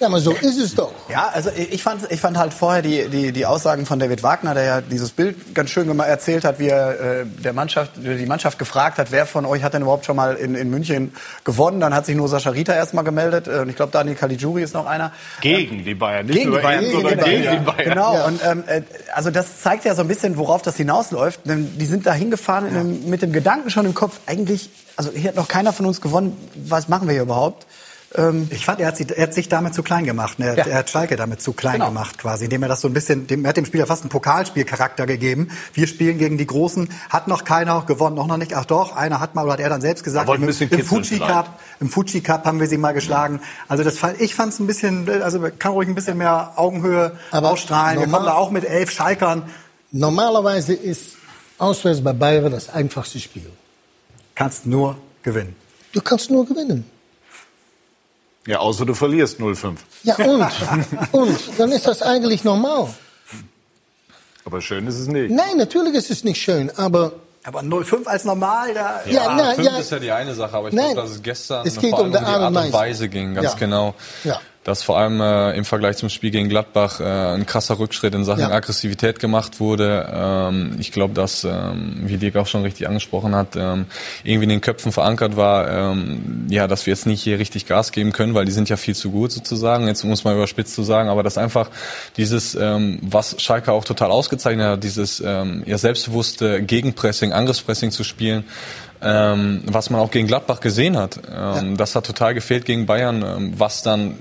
Ja, aber so ist es doch. Ja, also ich fand, ich fand halt vorher die, die, die Aussagen von David Wagner, der ja dieses Bild ganz schön erzählt hat, wie er äh, der Mannschaft, die Mannschaft gefragt hat, wer von euch hat denn überhaupt schon mal in, in München gewonnen. Dann hat sich nur Sascha Rita erstmal gemeldet. Und ich glaube, Daniel Caligiuri ist noch einer. Gegen die Bayern, nicht gegen die Bayern, ihn, sondern gegen, gegen die Bayern. Genau, ja. und ähm, äh, also das zeigt ja so ein bisschen, worauf das hinausläuft. Die sind da hingefahren ja. mit dem Gedanken schon im Kopf, eigentlich, also hier hat noch keiner von uns gewonnen, was machen wir hier überhaupt? Ähm, ich fand, er hat, sie, er hat, sich damit zu klein gemacht. Er, ja. er hat Schalke damit zu klein genau. gemacht, quasi, indem er das so ein bisschen, dem, er hat dem Spieler fast einen Pokalspielcharakter gegeben. Wir spielen gegen die Großen, hat noch keiner gewonnen, noch noch nicht. Ach doch, einer hat mal, oder hat er dann selbst gesagt, im, im Fuji Cup, im Fuji Cup haben wir sie mal geschlagen. Also das, ich fand es ein bisschen, also kann ruhig ein bisschen mehr Augenhöhe Aber ausstrahlen. Wir kommen da auch mit elf Schalkern. Normalerweise ist auswärts bei Bayern das einfachste Spiel. Kannst nur gewinnen. Du kannst nur gewinnen. Ja, außer du verlierst 0-5. Ja, und? und? Dann ist das eigentlich normal. Aber schön ist es nicht. Nein, natürlich ist es nicht schön, aber... Aber 0-5 als normal, da... Ja, ja, na, 5 ja. ist ja die eine Sache, aber ich glaube, dass es gestern es geht vor allem um, die Art und Weise ging, ganz ja. genau. Ja dass vor allem äh, im Vergleich zum Spiel gegen Gladbach äh, ein krasser Rückschritt in Sachen ja. Aggressivität gemacht wurde. Ähm, ich glaube, dass, ähm, wie Dirk auch schon richtig angesprochen hat, ähm, irgendwie in den Köpfen verankert war, ähm, ja, dass wir jetzt nicht hier richtig Gas geben können, weil die sind ja viel zu gut sozusagen. Jetzt muss man überspitzt zu sagen, aber dass einfach dieses, ähm, was Schalke auch total ausgezeichnet hat, dieses ähm, ja selbstbewusste Gegenpressing, Angriffspressing zu spielen, ähm, was man auch gegen Gladbach gesehen hat. Ähm, ja. Das hat total gefehlt gegen Bayern, ähm, was dann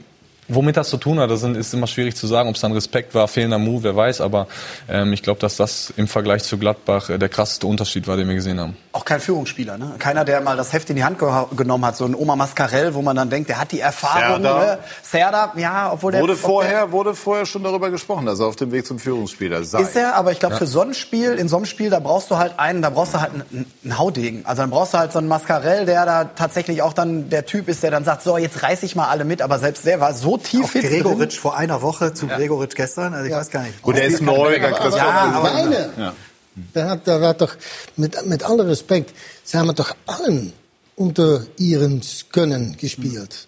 Womit das zu tun hat, das ist immer schwierig zu sagen, ob es dann Respekt war, fehlender Move, wer weiß. Aber ähm, ich glaube, dass das im Vergleich zu Gladbach äh, der krasseste Unterschied war, den wir gesehen haben. Auch kein Führungsspieler, ne? Keiner, der mal das Heft in die Hand ge genommen hat, so ein Oma Mascarell, wo man dann denkt, der hat die Erfahrung. Serda, ne? Serda ja, obwohl der wurde vorher wurde vorher schon darüber gesprochen, dass er auf dem Weg zum Führungsspieler sei. Ist er, aber ich glaube, ja. für so ein Spiel, in so einem Spiel, da brauchst du halt einen, da brauchst du halt einen, einen Haudegen. Also dann brauchst du halt so einen Mascarell, der da tatsächlich auch dann der Typ ist, der dann sagt, so jetzt reiß ich mal alle mit. Aber selbst der war so tief fit Gregoritsch vor einer Woche zu ja. Gregoritsch gestern. Also ich ja. weiß gar nicht. Gut, der ist neu. Aber, aber, ja, aber meine, ja. der hat, der hat doch, mit, mit allem Respekt, sie haben doch allen unter ihren Können gespielt.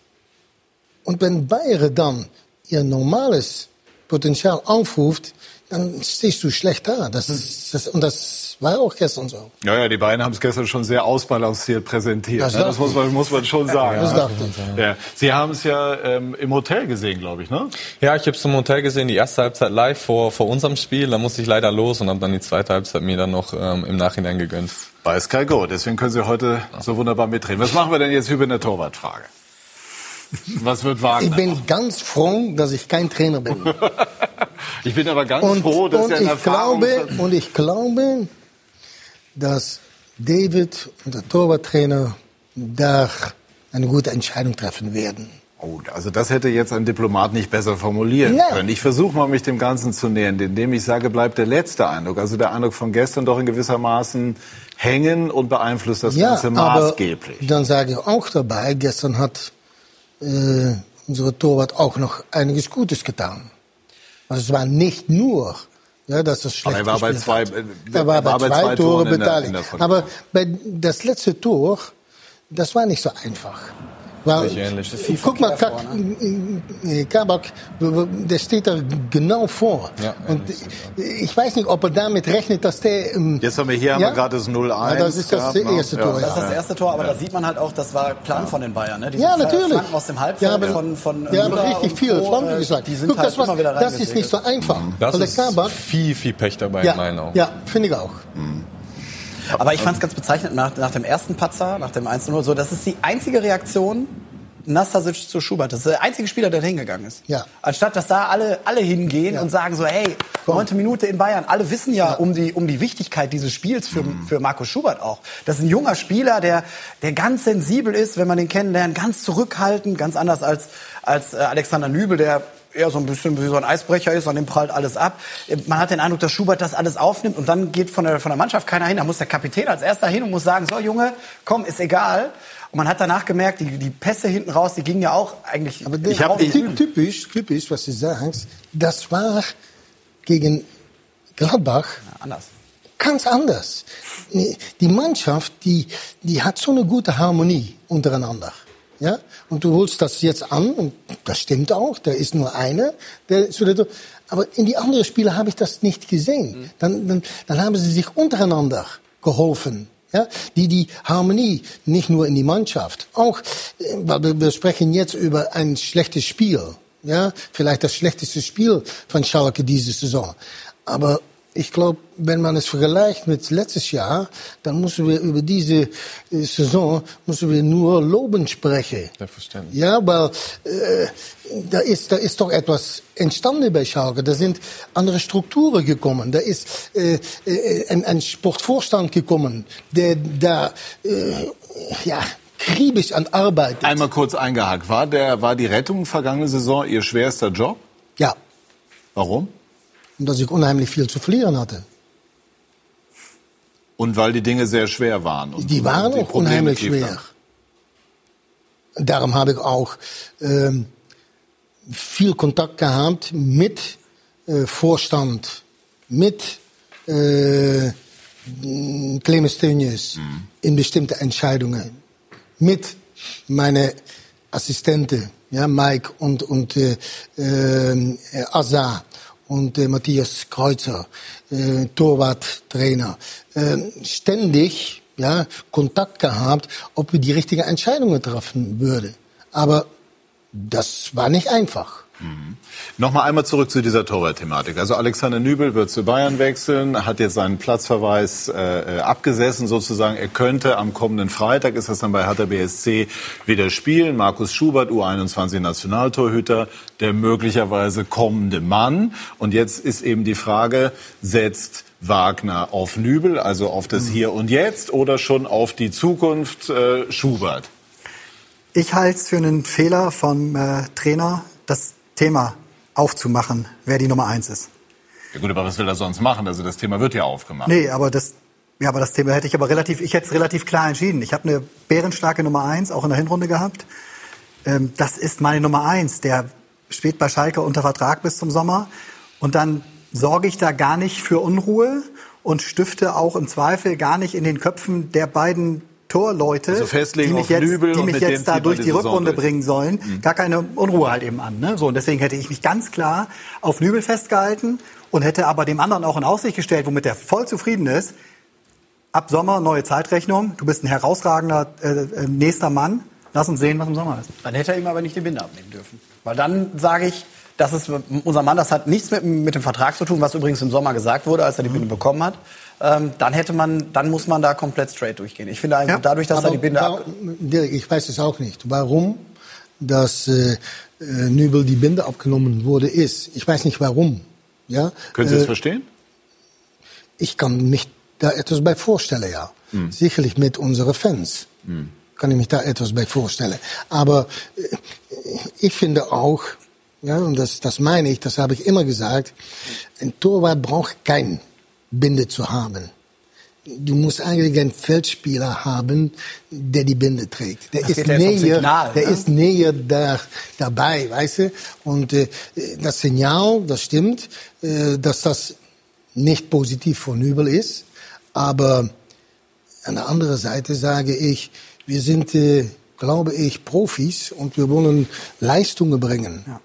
Und wenn Bayern dann ihr normales Potenzial aufruft, dann stehst du schlecht da. Das, ist, das, und das war auch gestern so. Ja, ja, die beiden haben es gestern schon sehr ausbalanciert präsentiert. Das, ne? das muss, man, muss man schon sagen. Das ja. Ich. Ja. Sie haben es ja ähm, im Hotel gesehen, glaube ich, ne? Ja, ich habe es im Hotel gesehen, die erste Halbzeit live vor, vor unserem Spiel. Da musste ich leider los und habe dann die zweite Halbzeit mir dann noch ähm, im Nachhinein gegönnt. Bei Sky Go, deswegen können Sie heute so wunderbar mitreden. Was machen wir denn jetzt über eine Torwartfrage? Was wird Wagner? Ich bin ganz froh, dass ich kein Trainer bin. ich bin aber ganz und, froh, dass und er ich glaube Und ich glaube, dass David und der Torwarttrainer da eine gute Entscheidung treffen werden. Oh, also das hätte jetzt ein Diplomat nicht besser formulieren ja. können. Ich versuche mal, mich dem Ganzen zu nähern, indem ich sage, bleibt der letzte Eindruck, also der Eindruck von gestern doch in gewisser Maßen hängen und beeinflusst das ja, Ganze maßgeblich. Aber dann sage ich auch dabei, gestern hat äh, unsere Torwart auch noch einiges Gutes getan. Also es war nicht nur, ja, dass das schlecht Aber er war bei zwei, hat. er war, war bei, zwei, zwei Tore beteiligt. Aber bei das letzte Tor, das war nicht so einfach. Weil, ähnlich. Guck mal, Kak, ne? Kabak, der steht da genau vor. Ja, und ich weiß nicht, ob er damit rechnet, dass der... Ähm, Jetzt haben wir hier ja? haben wir gerade das 0-1. Ja, das ist das gehabt, ne? erste Tor. Das ist das erste Tor, aber da sieht man halt auch, das war Plan von den Bayern. Ne? Diese ja, natürlich. Flanken aus dem Halbfeld ja, aber, von, von Ja, aber richtig viel Flanken gesagt. Die sind Guck, halt das, immer wieder das ist nicht so einfach. Das ist Kabak, viel, viel Pech dabei ja, in meinen Augen. Ja, finde ich auch. Mhm. Aber ich fand es ganz bezeichnend nach, nach dem ersten Patzer, nach dem 1-0, so, das ist die einzige Reaktion Nastasic zu Schubert. Das ist der einzige Spieler, der hingegangen ist. Ja. Anstatt dass da alle, alle hingehen ja. und sagen so, hey, neunte Minute in Bayern. Alle wissen ja, ja, Um, die, um die Wichtigkeit dieses Spiels für, mhm. für Markus Schubert auch. Das ist ein junger Spieler, der, der ganz sensibel ist, wenn man den kennenlernt, ganz zurückhaltend, ganz anders als, als äh, Alexander Nübel, der eher so ein bisschen wie so ein Eisbrecher ist, an dem prallt alles ab. Man hat den Eindruck, dass Schubert das alles aufnimmt und dann geht von der, von der Mannschaft keiner hin. Da muss der Kapitän als erster hin und muss sagen, so Junge, komm, ist egal. Und man hat danach gemerkt, die, die Pässe hinten raus, die gingen ja auch eigentlich. Aber ich habe typisch, typisch, was du sagst, das war gegen Gladbach ja, anders. Ganz anders. Die Mannschaft, die, die hat so eine gute Harmonie untereinander. Ja? Und du holst das jetzt an, und das stimmt auch, da ist nur einer. Der, aber in die anderen Spiele habe ich das nicht gesehen. Mhm. Dann, dann, dann haben sie sich untereinander geholfen. Ja, die die Harmonie nicht nur in die Mannschaft, auch äh, weil wir sprechen jetzt über ein schlechtes Spiel, ja, vielleicht das schlechteste Spiel von Schalke diese Saison, aber ich glaube, wenn man es vergleicht mit letztes Jahr, dann müssen wir über diese äh, Saison müssen wir nur loben sprechen. Selbstverständlich. Ja, weil äh, da ist da ist doch etwas entstanden bei Schalke. Da sind andere Strukturen gekommen. Da ist äh, äh, ein, ein Sportvorstand gekommen, der da äh, ja kriebisch an Arbeit. Einmal kurz eingehakt. War der war die Rettung vergangene Saison Ihr schwerster Job? Ja. Warum? Und dass ich unheimlich viel zu verlieren hatte. Und weil die Dinge sehr schwer waren. die waren die auch unheimlich schwer. Darum habe ich auch ähm, viel Kontakt gehabt mit äh, Vorstand, mit äh, Clemens Tönnies mhm. in bestimmte Entscheidungen, mit meine Assistenten, ja, Mike und, und äh, äh, Asa und äh, Matthias Kreuzer, äh, Torwarttrainer, äh, ständig ja, Kontakt gehabt, ob wir die richtigen Entscheidungen treffen würden. Aber das war nicht einfach. Mhm. Nochmal einmal zurück zu dieser Torwart-Thematik. Also Alexander Nübel wird zu Bayern wechseln, hat jetzt seinen Platzverweis äh, äh abgesessen sozusagen. Er könnte am kommenden Freitag, ist das dann bei Hertha BSC, wieder spielen. Markus Schubert, U21-Nationaltorhüter, der möglicherweise kommende Mann. Und jetzt ist eben die Frage, setzt Wagner auf Nübel, also auf das Hier und Jetzt oder schon auf die Zukunft äh, Schubert? Ich halte es für einen Fehler vom äh, Trainer, das Thema aufzumachen, wer die Nummer eins ist. Ja gut, aber was will er sonst machen? Also das Thema wird ja aufgemacht. Nee, aber das, ja, aber das Thema hätte ich aber relativ, ich hätte es relativ klar entschieden. Ich habe eine bärenstarke Nummer eins auch in der Hinrunde gehabt. Ähm, das ist meine Nummer eins. Der steht bei Schalke unter Vertrag bis zum Sommer. Und dann sorge ich da gar nicht für Unruhe und stifte auch im Zweifel gar nicht in den Köpfen der beiden Torleute, also die mich jetzt, die mich jetzt da durch die Rückrunde durch. bringen sollen, mhm. gar keine Unruhe halt eben an. Ne? So, und deswegen hätte ich mich ganz klar auf Nübel festgehalten und hätte aber dem anderen auch in Aussicht gestellt, womit er voll zufrieden ist. Ab Sommer neue Zeitrechnung. Du bist ein herausragender äh, äh nächster Mann. Lass uns sehen, was im Sommer ist. Dann hätte er ihm aber nicht die Binde abnehmen dürfen. Weil dann sage ich, das ist unser Mann, das hat nichts mit, mit dem Vertrag zu tun, was übrigens im Sommer gesagt wurde, als er die Binde bekommen hat. Ähm, dann hätte man, dann muss man da komplett straight durchgehen. Ich finde also ja, dadurch, dass er die Binde ab ich weiß es auch nicht, warum dass äh, äh, Nübel die Binde abgenommen wurde ist. Ich weiß nicht warum. Ja? Können Sie das äh, verstehen? Ich kann mich da etwas bei vorstellen, ja. Hm. Sicherlich mit unseren Fans. Hm. Kann ich mich da etwas bei vorstellen. Aber äh, ich finde auch, ja, und das, das meine ich, das habe ich immer gesagt, ein Torwart braucht kein Binde zu haben. Du musst eigentlich einen Feldspieler haben, der die Binde trägt. Der das ist näher, Signal, der ne? ist näher da, dabei, weißt du? Und äh, das Signal, das stimmt, äh, dass das nicht positiv von Übel ist. Aber an der anderen Seite sage ich, wir sind, äh, glaube ich, Profis und wir wollen Leistungen bringen. Ja.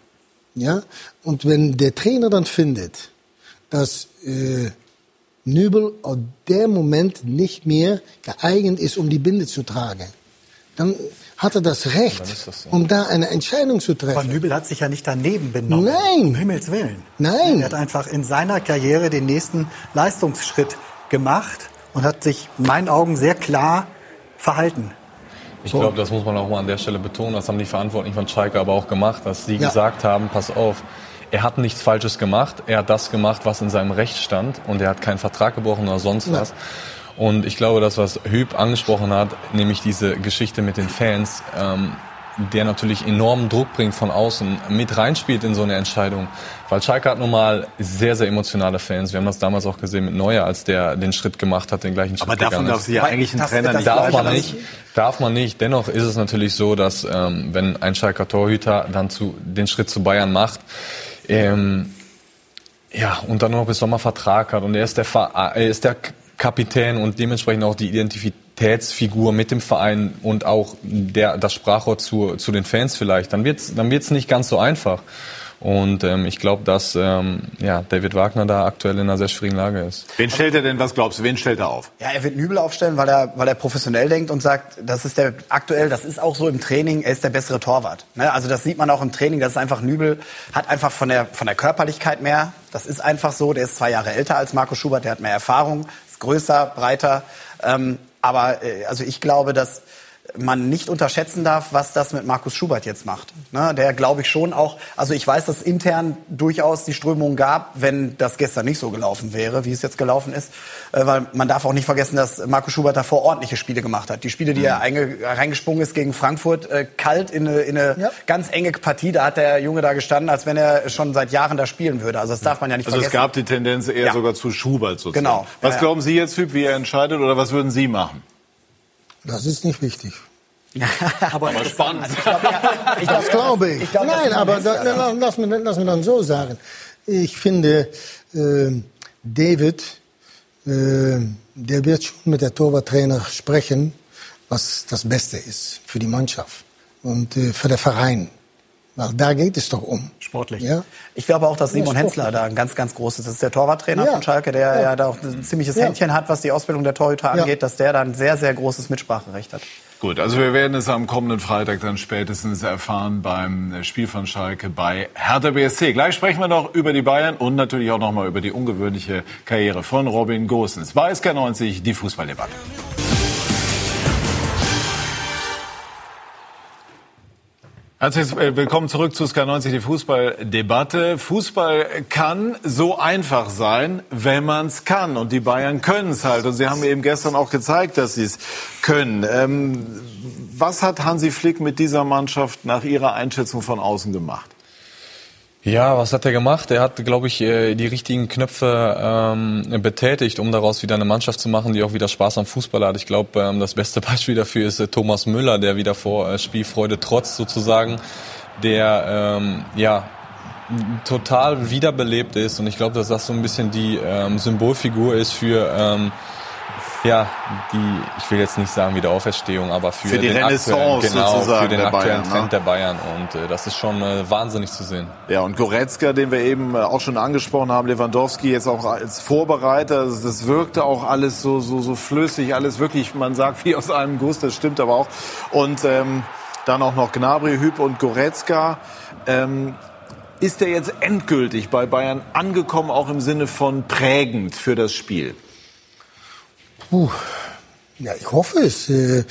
ja? Und wenn der Trainer dann findet, dass äh, Nübel auf der Moment nicht mehr geeignet ist, um die Binde zu tragen, dann hat er das Recht, das so. um da eine Entscheidung zu treffen. Aber Nübel hat sich ja nicht daneben benommen. Nein. Um Himmels Willen. Nein. Er hat einfach in seiner Karriere den nächsten Leistungsschritt gemacht und hat sich in meinen Augen sehr klar verhalten. Ich glaube, das muss man auch mal an der Stelle betonen. Das haben die Verantwortlichen von Schalke aber auch gemacht, dass sie ja. gesagt haben, pass auf, er hat nichts Falsches gemacht. Er hat das gemacht, was in seinem Recht stand. Und er hat keinen Vertrag gebrochen oder sonst ja. was. Und ich glaube, das, was Hüb angesprochen hat, nämlich diese Geschichte mit den Fans, ähm, der natürlich enormen Druck bringt von außen, mit reinspielt in so eine Entscheidung. Weil Schalke hat nun mal sehr, sehr emotionale Fans. Wir haben das damals auch gesehen mit Neuer, als der den Schritt gemacht hat, den gleichen Schritt Aber davon darf sie ja eigentlich ein Trainer nicht darf man nicht. Darf man nicht. Dennoch ist es natürlich so, dass ähm, wenn ein Schalker Torhüter dann zu, den Schritt zu Bayern macht, ähm, ja, und dann noch bis Sommer Vertrag hat und er ist der, er ist der Kapitän und dementsprechend auch die Identitätsfigur mit dem Verein und auch der, das Sprachrohr zu, zu den Fans vielleicht, dann wird's dann wird's nicht ganz so einfach. Und ähm, ich glaube, dass ähm, ja, David Wagner da aktuell in einer sehr schwierigen Lage ist. Wen stellt er denn, was glaubst du, wen stellt er auf? Ja, er wird Nübel aufstellen, weil er, weil er professionell denkt und sagt, das ist der aktuell, das ist auch so im Training, er ist der bessere Torwart. Ne? Also das sieht man auch im Training, das ist einfach Nübel, hat einfach von der, von der Körperlichkeit mehr. Das ist einfach so, der ist zwei Jahre älter als Marco Schubert, der hat mehr Erfahrung, ist größer, breiter. Ähm, aber äh, also ich glaube, dass man nicht unterschätzen darf, was das mit Markus Schubert jetzt macht. Ne, der glaube ich schon auch, also ich weiß, dass intern durchaus die Strömung gab, wenn das gestern nicht so gelaufen wäre, wie es jetzt gelaufen ist. Äh, weil man darf auch nicht vergessen, dass Markus Schubert davor ordentliche Spiele gemacht hat. Die Spiele, die mhm. er reingesprungen ist gegen Frankfurt, äh, kalt in eine, in eine ja. ganz enge Partie, da hat der Junge da gestanden, als wenn er schon seit Jahren da spielen würde. Also das darf man ja nicht also vergessen. Also es gab die Tendenz eher ja. sogar zu Schubert sozusagen. Genau. Was ja, glauben Sie jetzt, Typ, wie er entscheidet oder was würden Sie machen? Das ist nicht wichtig. aber, aber spannend. Also ich glaub, ja, ich das glaube ich. ich glaub, Nein, aber da, lass, mir, lass mir dann so sagen. Ich finde, äh, David, äh, der wird schon mit der Torwarttrainer sprechen, was das Beste ist für die Mannschaft und äh, für den Verein. Weil da geht es doch um. Sportlich. Ja? Ich glaube auch, dass Simon ja, Hensler da ein ganz, ganz großes, das ist der Torwarttrainer ja. von Schalke, der ja. ja da auch ein ziemliches Händchen hat, was die Ausbildung der Torhüter angeht, dass der da ein sehr, sehr großes Mitspracherecht hat. Gut, also wir werden es am kommenden Freitag dann spätestens erfahren beim Spiel von Schalke bei Hertha BSC. Gleich sprechen wir noch über die Bayern und natürlich auch noch mal über die ungewöhnliche Karriere von Robin Gosens. Bei SK90 die Fußballdebatte. Herzlich äh, willkommen zurück zu SK90, die Fußballdebatte. Fußball kann so einfach sein, wenn man es kann. Und die Bayern können es halt. Und sie haben eben gestern auch gezeigt, dass sie es können. Ähm, was hat Hansi Flick mit dieser Mannschaft nach Ihrer Einschätzung von außen gemacht? Ja, was hat er gemacht? Er hat, glaube ich, äh, die richtigen Knöpfe ähm, betätigt, um daraus wieder eine Mannschaft zu machen, die auch wieder Spaß am Fußball hat. Ich glaube, ähm, das beste Beispiel dafür ist äh, Thomas Müller, der wieder vor äh, Spielfreude trotz sozusagen, der ähm, ja total wiederbelebt ist. Und ich glaube, dass das so ein bisschen die ähm, Symbolfigur ist für ähm, ja, die, ich will jetzt nicht sagen Wiederauferstehung, aber für, für die den Renaissance aktuellen, genau, sozusagen für den der aktuellen Bayern, Trend ne? der Bayern. Und äh, das ist schon äh, wahnsinnig zu sehen. Ja, und Goretzka, den wir eben äh, auch schon angesprochen haben, Lewandowski jetzt auch als Vorbereiter, das, das wirkte auch alles so, so, so flüssig, alles wirklich, man sagt, wie aus einem Guss, das stimmt aber auch. Und ähm, dann auch noch Gnabry, Hüb und Goretzka. Ähm, ist der jetzt endgültig bei Bayern angekommen, auch im Sinne von prägend für das Spiel? Puh. Ja, ich hoffe es. Äh,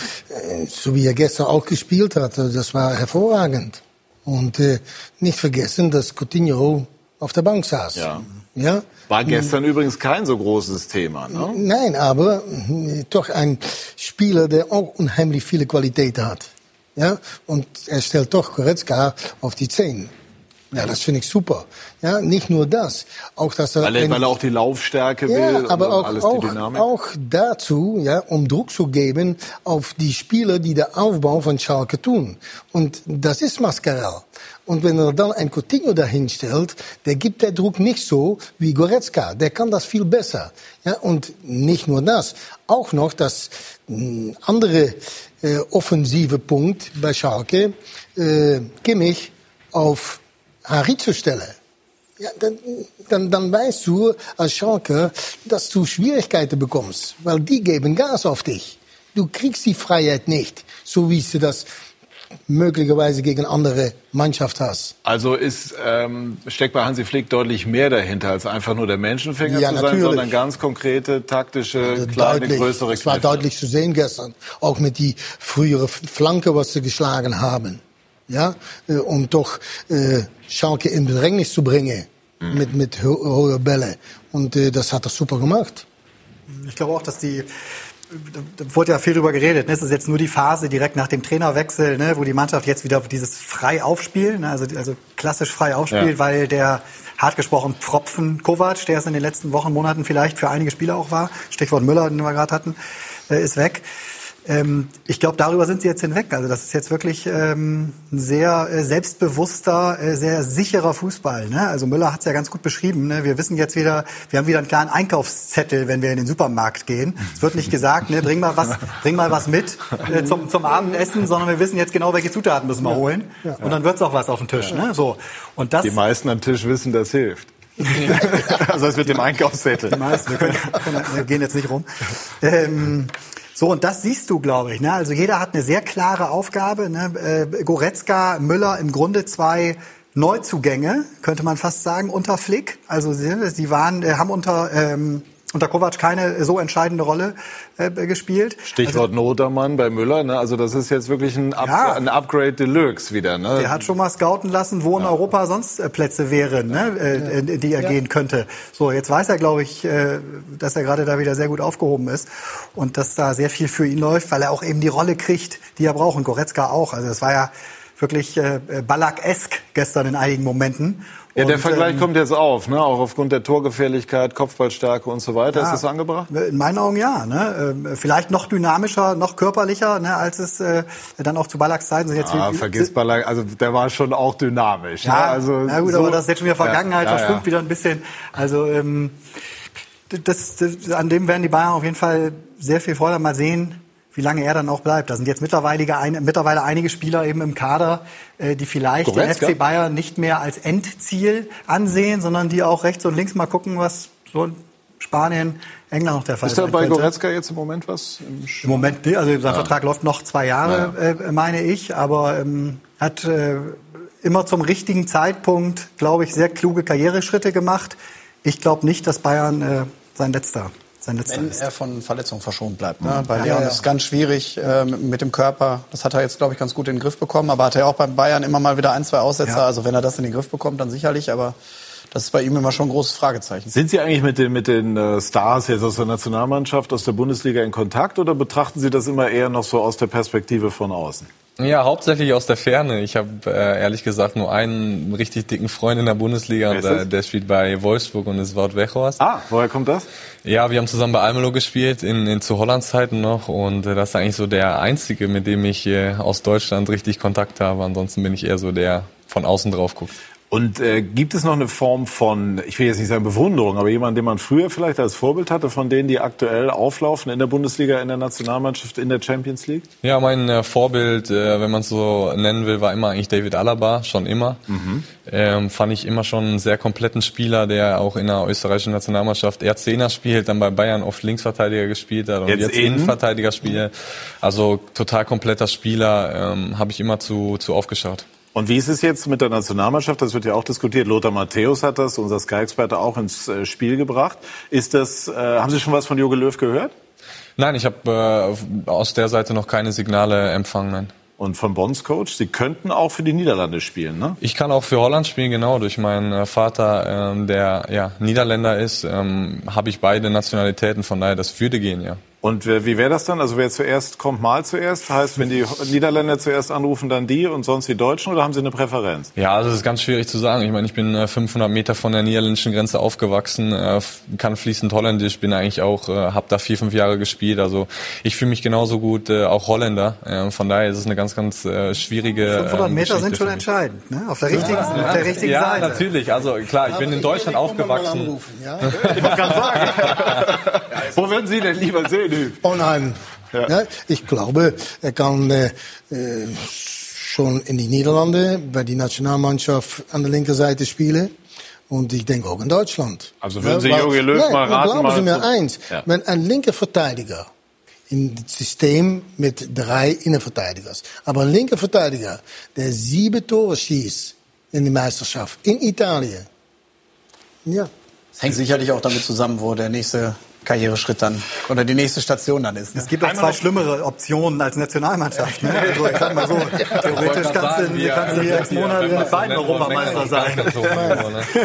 so wie er gestern auch gespielt hat, das war hervorragend. Und äh, nicht vergessen, dass Coutinho auf der Bank saß. Ja. Ja? War gestern übrigens kein so großes Thema. Ne? Nein, aber äh, doch ein Spieler, der auch unheimlich viele Qualitäten hat. Ja? Und er stellt doch Goretzka auf die Zehn. Ja, das finde ich super. Ja, nicht nur das, auch dass er, Weil er, weil er auch die Laufstärke ja, will aber auch, alles auch, die Dynamik. auch dazu, ja, um Druck zu geben auf die Spieler, die den Aufbau von Schalke tun. Und das ist Mascarell. Und wenn er dann ein Coutinho dahin stellt, der gibt der Druck nicht so wie Goretzka. Der kann das viel besser. Ja, und nicht nur das, auch noch das mh, andere äh, offensive Punkt bei Schalke, äh, Kimmich auf Harry zu stellen. Ja, dann, dann, dann weißt du als Schalke, dass du Schwierigkeiten bekommst, weil die geben Gas auf dich. Du kriegst die Freiheit nicht, so wie du das möglicherweise gegen andere Mannschaft hast. Also ist, ähm, steckt bei Hansi Flick deutlich mehr dahinter, als einfach nur der Menschenfänger Ja, zu sein, natürlich. sondern ganz konkrete, taktische, kleine, deutlich. größere Es war Kniffe. deutlich zu sehen gestern, auch mit die frühere Flanke, was sie geschlagen haben. Ja, äh, um doch äh, Schalke in Bedrängnis zu bringen Mhm. mit mit ho hoher Bälle. Und äh, das hat er super gemacht. Ich glaube auch, dass die da wurde ja viel drüber geredet. Ne? Es ist jetzt nur die Phase direkt nach dem Trainerwechsel, ne? wo die Mannschaft jetzt wieder dieses frei aufspielt, ne? also, also klassisch frei aufspielt, Ja. weil der hart gesprochen Pfropfen Kovac, der es in den letzten Wochen, Monaten vielleicht für einige Spieler auch war, Stichwort Müller, den wir gerade hatten, äh, ist weg. Ähm, ich glaube, darüber sind sie jetzt hinweg. Also das ist jetzt wirklich ähm, ein sehr äh, selbstbewusster, äh, sehr sicherer Fußball. Ne? Also Müller hat es ja ganz gut beschrieben. Ne? Wir wissen jetzt wieder, wir haben wieder einen kleinen Einkaufszettel, wenn wir in den Supermarkt gehen. Es wird nicht gesagt, ne, bring mal was, bring mal was mit äh, zum, zum Abendessen, sondern wir wissen jetzt genau, welche Zutaten müssen wir holen. Ja. Und dann wird's auch was auf dem Tisch. Ne? So. Und das Die meisten am Tisch wissen, das hilft. also das mit dem Einkaufszettel. Die meisten, wir, können, können, wir gehen jetzt nicht rum. Ähm, so, und das siehst du, glaube ich. Ne? Also jeder hat eine sehr klare Aufgabe. Ne? Äh, Goretzka, Müller im Grunde zwei Neuzugänge, könnte man fast sagen, unter Flick. Also sie, waren, äh, haben unter, ähm, unter Kovac keine so entscheidende Rolle äh, gespielt. Stichwort Notermann bei Müller. Ne? Also das ist jetzt wirklich ein, Up Ja. ein Upgrade Deluxe wieder. Ne? Der hat schon mal scouten lassen, wo in Europa sonst äh, Plätze wären, ne, äh, in die er Ja. gehen könnte. So, jetzt weiß er, glaube ich, äh, dass er gerade da wieder sehr gut aufgehoben ist und dass da sehr viel für ihn läuft, weil er auch eben die Rolle kriegt, die er braucht. Und Goretzka auch. Also es war ja wirklich äh, Ballack-esk gestern in einigen Momenten. Ja, der Und, Vergleich ähm, kommt jetzt auf, ne? auch aufgrund der Torgefährlichkeit, Kopfballstärke und so weiter. Ja. Ist das angebracht? In meinen Augen ja. Ne? Ähm, Vielleicht noch dynamischer, noch körperlicher, ne, als es äh, dann auch zu Ballacks Zeiten sind. Jetzt Ah, vergiss Ballack, also der war schon auch dynamisch. Ja, ne? also na gut, so- aber das ist jetzt schon wieder Vergangenheit, Ja, ja, verschwimmt ja. wieder ein bisschen. Also ähm, das, das, an dem werden die Bayern auf jeden Fall sehr viel Freude mal sehen, wie lange er dann auch bleibt. Da sind jetzt mittlerweile, ein, mittlerweile einige Spieler eben im Kader, äh, die vielleicht Goretzka? den FC Bayern nicht mehr als Endziel ansehen, sondern die auch rechts und links mal gucken, was so in Spanien, England noch der Fall Ist da sein bei könnte. Goretzka jetzt im Moment was? Im Sch- Im Moment, nee, also sein Ja. Vertrag läuft noch zwei Jahre, äh, meine ich, aber ähm, hat äh, immer zum richtigen Zeitpunkt, glaube ich, sehr kluge Karriereschritte gemacht. Ich glaube nicht, dass Bayern äh, sein letzter, sein letzter Wenn ist. er von Verletzungen verschont bleibt. Ne? Bei Ja, Leon ja. ist es ganz schwierig äh, mit dem Körper. Das hat er jetzt, glaube ich, ganz gut in den Griff bekommen. Aber hat er auch beim Bayern immer mal wieder ein, zwei Aussetzer. Ja. Also wenn er das in den Griff bekommt, dann sicherlich. Aber das ist bei ihm immer schon ein großes Fragezeichen. Sind Sie eigentlich mit den, mit den äh, Stars jetzt aus der Nationalmannschaft, aus der Bundesliga in Kontakt oder betrachten Sie das immer eher noch so aus der Perspektive von außen? Ja, hauptsächlich aus der Ferne. Ich habe äh, ehrlich gesagt nur einen richtig dicken Freund in der Bundesliga und äh, der spielt bei Wolfsburg und ist Wout Weghorst. Ah, woher kommt das? Ja, wir haben zusammen bei Almelo gespielt, in, in zu Hollands-Zeiten noch und äh, das ist eigentlich so der einzige, mit dem ich äh, aus Deutschland richtig Kontakt habe. Ansonsten bin ich eher so der von außen drauf guckt. Und äh, gibt es noch eine Form von, ich will jetzt nicht sagen Bewunderung, aber jemand, den man früher vielleicht als Vorbild hatte, von denen, die aktuell auflaufen in der Bundesliga, in der Nationalmannschaft, in der Champions League? Ja, mein äh, Vorbild, äh, wenn man es so nennen will, war immer eigentlich David Alaba, schon immer. Mhm. Ähm, fand ich immer schon einen sehr kompletten Spieler, der auch in der österreichischen Nationalmannschaft eher Zehner spielt, dann bei Bayern oft Linksverteidiger gespielt hat und jetzt, jetzt Innenverteidiger spielt. Also total kompletter Spieler, ähm, habe ich immer zu, zu aufgeschaut. Und wie ist es jetzt mit der Nationalmannschaft? Das wird ja auch diskutiert. Lothar Matthäus hat das, unser Sky-Experte, auch ins äh, Spiel gebracht. Ist das, äh, haben Sie schon was von Jogi Löw gehört? Nein, ich habe äh, aus der Seite noch keine Signale empfangen. Und von Bonds Coach, Sie könnten auch für die Niederlande spielen, ne? Ich kann auch für Holland spielen, genau. Durch meinen äh, Vater, ähm, der ja Niederländer ist, ähm, habe ich beide Nationalitäten. Von daher, das würde gehen, ja. Und wie wäre das dann? Also wer zuerst kommt, mal zuerst. Heißt, wenn die Niederländer zuerst anrufen, dann die und sonst die Deutschen oder haben Sie eine Präferenz? Ja, also das ist ganz schwierig zu sagen. Ich meine, ich bin 500 äh, Meter von der niederländischen Grenze aufgewachsen, äh, kann fließend Holländisch, bin eigentlich auch, äh, habe da vier, fünf Jahre gespielt. Also ich fühle mich genauso gut, auch Holländer. Von daher ist es eine ganz, ganz schwierige 500 Meter Geschichte sind schon entscheidend, ne? Auf der richtigen, ja, auf der richtigen ja, Seite. Ja, natürlich. Also klar, ich bin in Deutschland aufgewachsen. Anrufen, ja? ich kann sagen. Wo würden Sie denn lieber sehen? Oh nein. Ja. ja. ich glaube, er kann äh, schon in die Niederlande bei die Nationalmannschaft an der linken Seite spielen. Und ich denke auch in Deutschland. Also würden Sie Jogi Löw nein, mal raten? Glauben Sie mir eins, ja. wenn ein linker Verteidiger in das System mit drei Innenverteidigers, aber ein linker Verteidiger, der sieben Tore schießt in die Meisterschaft in Italien, ja. Das hängt sicherlich auch damit zusammen, wo der nächste Karriereschritt dann oder die nächste Station dann ist. Ne? Es gibt auch zwei schlimmere Optionen als Nationalmannschaft. Ne? Also ich sag mal so, theoretisch kannst du, hier sechs Monate mit beiden Europameister sein.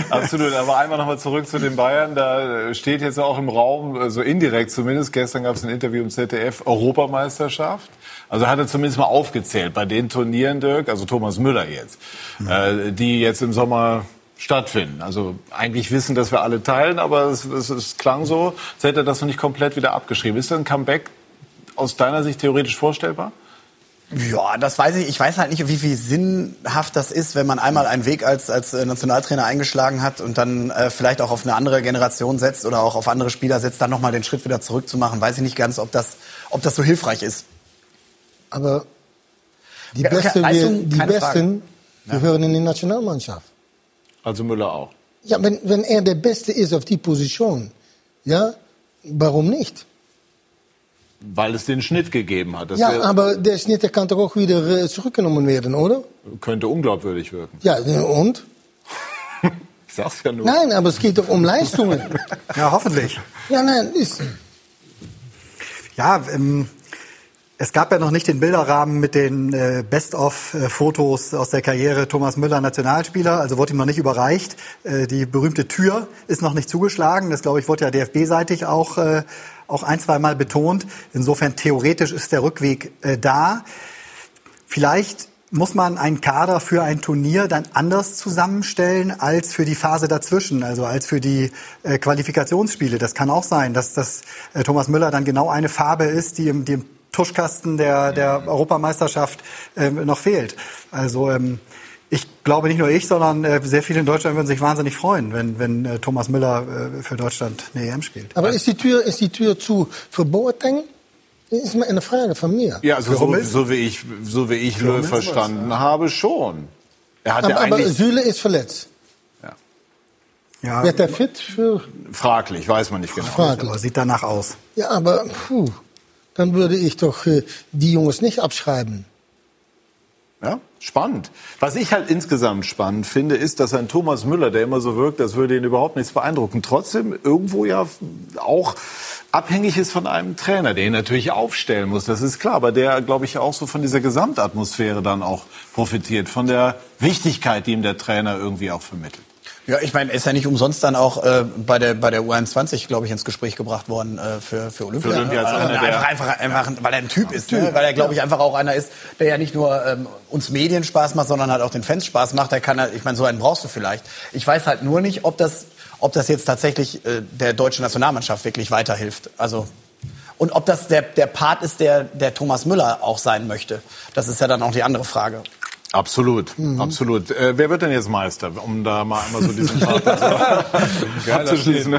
Absolut, aber einmal nochmal zurück zu den Bayern. Da steht jetzt auch im Raum, so indirekt zumindest, gestern gab es ein Interview im ZDF, Europameisterschaft. Also hat er zumindest mal aufgezählt bei den Turnieren, Dirk, also Thomas Müller jetzt, mhm. die jetzt im Sommer stattfinden. Also eigentlich wissen, dass wir alle teilen, aber es, es, es klang so, als hätte er das noch nicht komplett wieder abgeschrieben. Ist ein Comeback aus deiner Sicht theoretisch vorstellbar? Ja, das weiß ich. Ich weiß halt nicht, wie viel sinnhaft das ist, wenn man einmal einen Weg als, als äh, Nationaltrainer eingeschlagen hat und dann äh, vielleicht auch auf eine andere Generation setzt oder auch auf andere Spieler setzt, dann nochmal den Schritt wieder zurückzumachen. Weiß ich nicht ganz, ob das, ob das so hilfreich ist. Aber die, ja, Beste, Leistung, die Besten gehören in die Nationalmannschaft. Also Müller auch. Ja, wenn, wenn er der Beste ist auf die Position, ja, warum nicht? Weil es den Schnitt gegeben hat. Das ja, aber der Schnitt der kann doch auch wieder äh, zurückgenommen werden, oder? Könnte unglaubwürdig wirken. Ja, und? ich sag's ja nur. Nein, aber es geht doch um Leistungen. ja, hoffentlich. Ja, nein, ist. Ja, ähm, es gab ja noch nicht den Bilderrahmen mit den äh, Best-of-Fotos aus der Karriere Thomas Müller, Nationalspieler. Also wurde ihm noch nicht überreicht. Äh, die berühmte Tür ist noch nicht zugeschlagen. Das, glaube ich, wurde ja DFB-seitig auch, äh, auch ein, zwei Mal betont. Insofern theoretisch ist der Rückweg da. Vielleicht muss man einen Kader für ein Turnier dann anders zusammenstellen als für die Phase dazwischen, also als für die Qualifikationsspiele. Das kann auch sein, dass das Thomas Müller dann genau eine Farbe ist, die im, die im Tuschkasten der, der Europameisterschaft äh, noch fehlt. Also ähm, ich glaube nicht nur ich, sondern äh, sehr viele in Deutschland würden sich wahnsinnig freuen, wenn, wenn äh, Thomas Müller äh, für Deutschland eine EM spielt. Aber ist die Tür, ist die Tür zu für Boateng? Das ist mal eine Frage von mir. Ja, also so, so, wie ich, so wie ich Löw verstanden was, habe, schon. Er hat aber, ja aber Süle ist verletzt. Ja. Ja, Wird er fit für? Fraglich, weiß man nicht genau. Fraglich. Aber sieht danach aus. Ja, aber puh dann würde ich doch äh, die Jungs nicht abschreiben. Ja, spannend. Was ich halt insgesamt spannend finde, ist, dass ein Thomas Müller, der immer so wirkt, als würde ihn überhaupt nichts beeindrucken, trotzdem irgendwo ja auch abhängig ist von einem Trainer, der ihn natürlich aufstellen muss, das ist klar, aber der, glaube ich, auch so von dieser Gesamtatmosphäre dann auch profitiert, von der Wichtigkeit, die ihm der Trainer irgendwie auch vermittelt. Ja, ich meine, ist ja nicht umsonst dann auch äh, bei der bei der U21, glaube ich, ins Gespräch gebracht worden äh, für für Olympia. Für Olympia ne? als einer einfach, einfach, einfach, weil er ein Typ ist, typ. Ne? weil er, glaube ich, einfach auch einer ist, der ja nicht nur ähm, uns Medien Spaß macht, sondern halt auch den Fans Spaß macht. Der kann, halt, ich meine, so einen brauchst du vielleicht. Ich weiß halt nur nicht, ob das ob das jetzt tatsächlich äh, der deutschen Nationalmannschaft wirklich weiterhilft. Also und ob das der, der Part ist, der, der Thomas Müller auch sein möchte. Das ist ja dann auch die andere Frage. Absolut, mhm. absolut. Äh, wer wird denn jetzt Meister, um da mal einmal so diesen Part abzuschließen?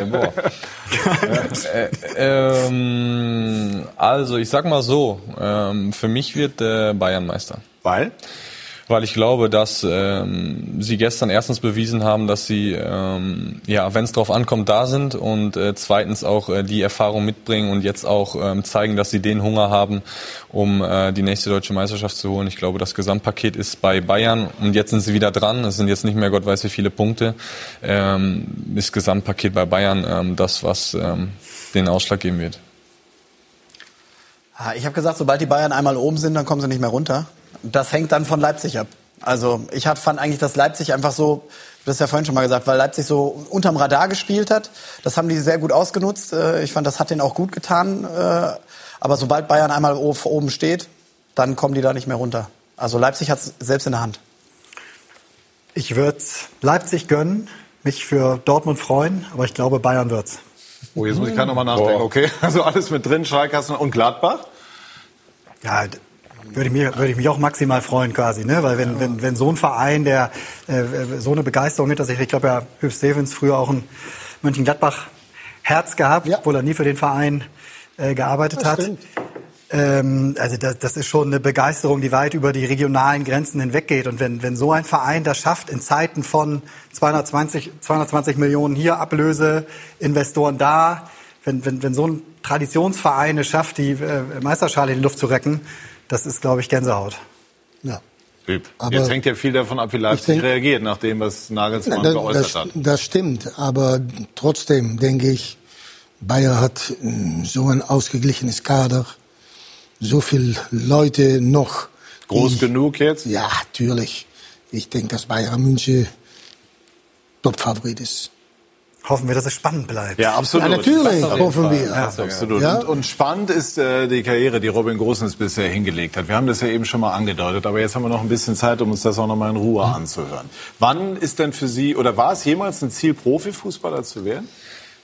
äh, ähm, also, ich sag mal so, ähm, für mich wird äh, Bayern Meister. Weil? Weil ich glaube, dass ähm, sie gestern erstens bewiesen haben, dass sie, ähm, ja, wenn es drauf ankommt, da sind und äh, zweitens auch äh, die Erfahrung mitbringen und jetzt auch ähm, zeigen, dass sie den Hunger haben, um äh, die nächste deutsche Meisterschaft zu holen. Ich glaube, das Gesamtpaket ist bei Bayern und jetzt sind sie wieder dran. Es sind jetzt nicht mehr Gott weiß wie viele Punkte. Ähm, das Gesamtpaket bei Bayern ähm, das, was ähm, den Ausschlag geben wird. Ah, ich habe gesagt, sobald die Bayern einmal oben sind, dann kommen sie nicht mehr runter. Das hängt dann von Leipzig ab. Also ich fand eigentlich, dass Leipzig einfach so, das ist ja vorhin schon mal gesagt, weil Leipzig so unterm Radar gespielt hat. Das haben die sehr gut ausgenutzt. Äh, ich fand, das hat denen auch gut getan. Äh, aber sobald Bayern einmal oben steht, dann kommen die da nicht mehr runter. Also Leipzig hat es selbst in der Hand. Ich würde Leipzig gönnen, mich für Dortmund freuen, aber ich glaube, Bayern wird's. Oh, jetzt muss ich gerade nochmal nachdenken. Okay, also alles mit drin, Schalke und Gladbach? Ja, würde ich, mich, würde ich mich auch maximal freuen quasi, ne? Weil wenn, wenn, wenn so ein Verein, der äh, so eine Begeisterung hinter sich, ich glaube ja, Hüb Stevens früher auch ein Mönchengladbach Herz gehabt, ja. obwohl er nie für den Verein äh, gearbeitet das hat. Ähm, also das, das ist schon eine Begeisterung, die weit über die regionalen Grenzen hinweggeht. Und wenn, wenn so ein Verein das schafft, in Zeiten von 220, 220 Millionen hier Ablöse, Investoren da, wenn, wenn, wenn so ein Traditionsverein es schafft, die äh, Meisterschale in die Luft zu recken, das ist, glaube ich, Gänsehaut. Ja. Aber Jetzt hängt ja viel davon ab, wie Leipzig denk, reagiert, nach dem, was Nagelsmann da, geäußert das, hat. Das stimmt, aber trotzdem denke ich, Bayer hat so ein ausgeglichenes Kader, so viele Leute noch. Groß ich, genug jetzt? Ja, natürlich. Ich denke, dass Bayern München Top-Favorit ist hoffen wir, dass es spannend bleibt. Ja, absolut. Ja, natürlich hoffen wir. Ja, absolut. Ja. Und, und, spannend ist äh, die Karriere, die Robin Großens bisher hingelegt hat. Wir haben das ja eben schon mal angedeutet, aber jetzt haben wir noch ein bisschen Zeit, um uns das auch noch mal in Ruhe mhm. anzuhören. Wann ist denn für Sie, oder war es jemals ein Ziel, Profifußballer zu werden?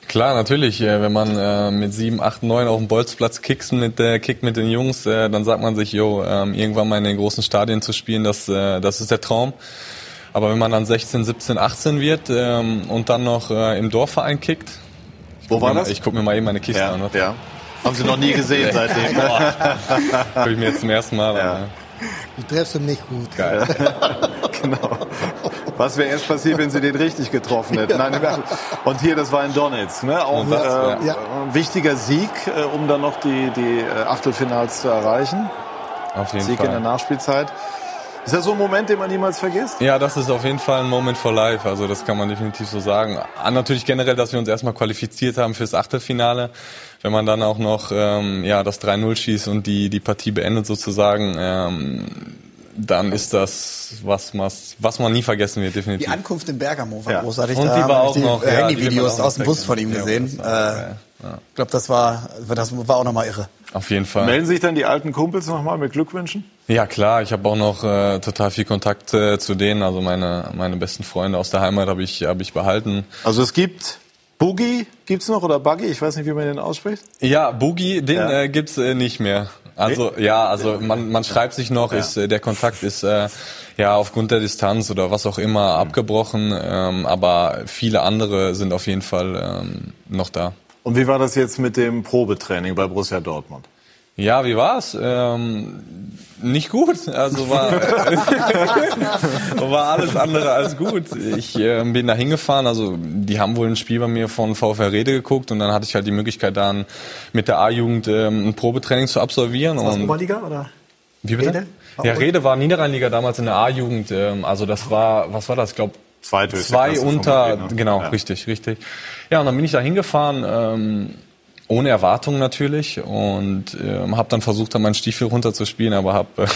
Klar, natürlich. Äh, wenn man äh, mit sieben, acht, neun auf dem Bolzplatz kickt mit, äh, kickt mit den Jungs, äh, dann sagt man sich, jo, ähm, irgendwann mal in den großen Stadien zu spielen, das, äh, das ist der Traum. Aber wenn man dann 16, 17, 18 wird ähm, und dann noch äh, im Dorfverein kickt. Wo war das? Ich gucke mir mal eben meine Kiste ja, an. Ja. Haben Sie noch nie gesehen seitdem? Gucke ich mir jetzt zum ersten Mal ja. an. Du treffst ihn nicht gut. Geil. genau. Was wäre erst passiert, wenn Sie den richtig getroffen hätten? Nein, und hier, das war in Donetsk. Ne? Auch das, äh, ja. ein wichtiger Sieg, äh, um dann noch die, die äh, Achtelfinals zu erreichen. Auf jeden Sieg Fall. in der Nachspielzeit. Ist das so ein Moment, den man niemals vergisst? Ja, das ist auf jeden Fall ein Moment for life. Also das kann man definitiv so sagen. An natürlich generell, dass wir uns erstmal qualifiziert haben fürs Achtelfinale. Wenn man dann auch noch ähm, ja, das 3-0 schießt und die, die Partie beendet sozusagen, ähm, dann ist das was, was, was man nie vergessen wird, definitiv. Die Ankunft in Bergamo war ja. großartig. Und die war auch die noch, Handyvideos ja, aus dem Bus von ihm gesehen. Ja, äh, ich glaube, das war, das war auch nochmal irre. Auf jeden Fall. Melden sich dann die alten Kumpels nochmal mit Glückwünschen? Ja klar, ich habe auch noch äh, total viel Kontakt äh, zu denen. Also meine, meine besten Freunde aus der Heimat habe ich, hab ich behalten. Also es gibt Boogie, gibt's noch oder Buggy? Ich weiß nicht, wie man den ausspricht. Ja, Boogie, den ja. äh, gibt's äh, nicht mehr. Also ja, also man, man schreibt sich noch, ist äh, der Kontakt ist äh, ja aufgrund der Distanz oder was auch immer abgebrochen, ähm, aber viele andere sind auf jeden Fall ähm, noch da. Und wie war das jetzt mit dem Probetraining bei Borussia Dortmund? Ja, wie war's? Ähm, nicht gut. Also war, war alles andere als gut. Ich äh, bin da hingefahren. Also die haben wohl ein Spiel bei mir von VfR Rede geguckt und dann hatte ich halt die Möglichkeit dann mit der A-Jugend ähm, ein Probetraining zu absolvieren. Was und Oberliga oder? Wie bitte? Rede? Ja, Rede war Niederrheinliga damals in der A-Jugend. Ähm, also das war, was war das? Ich glaube Zweite zwei unter, genau, ja. richtig, richtig. Ja, und dann bin ich da hingefahren. Ähm, ohne Erwartung natürlich und ähm, habe dann versucht, dann meinen Stiefel runterzuspielen, aber habe äh,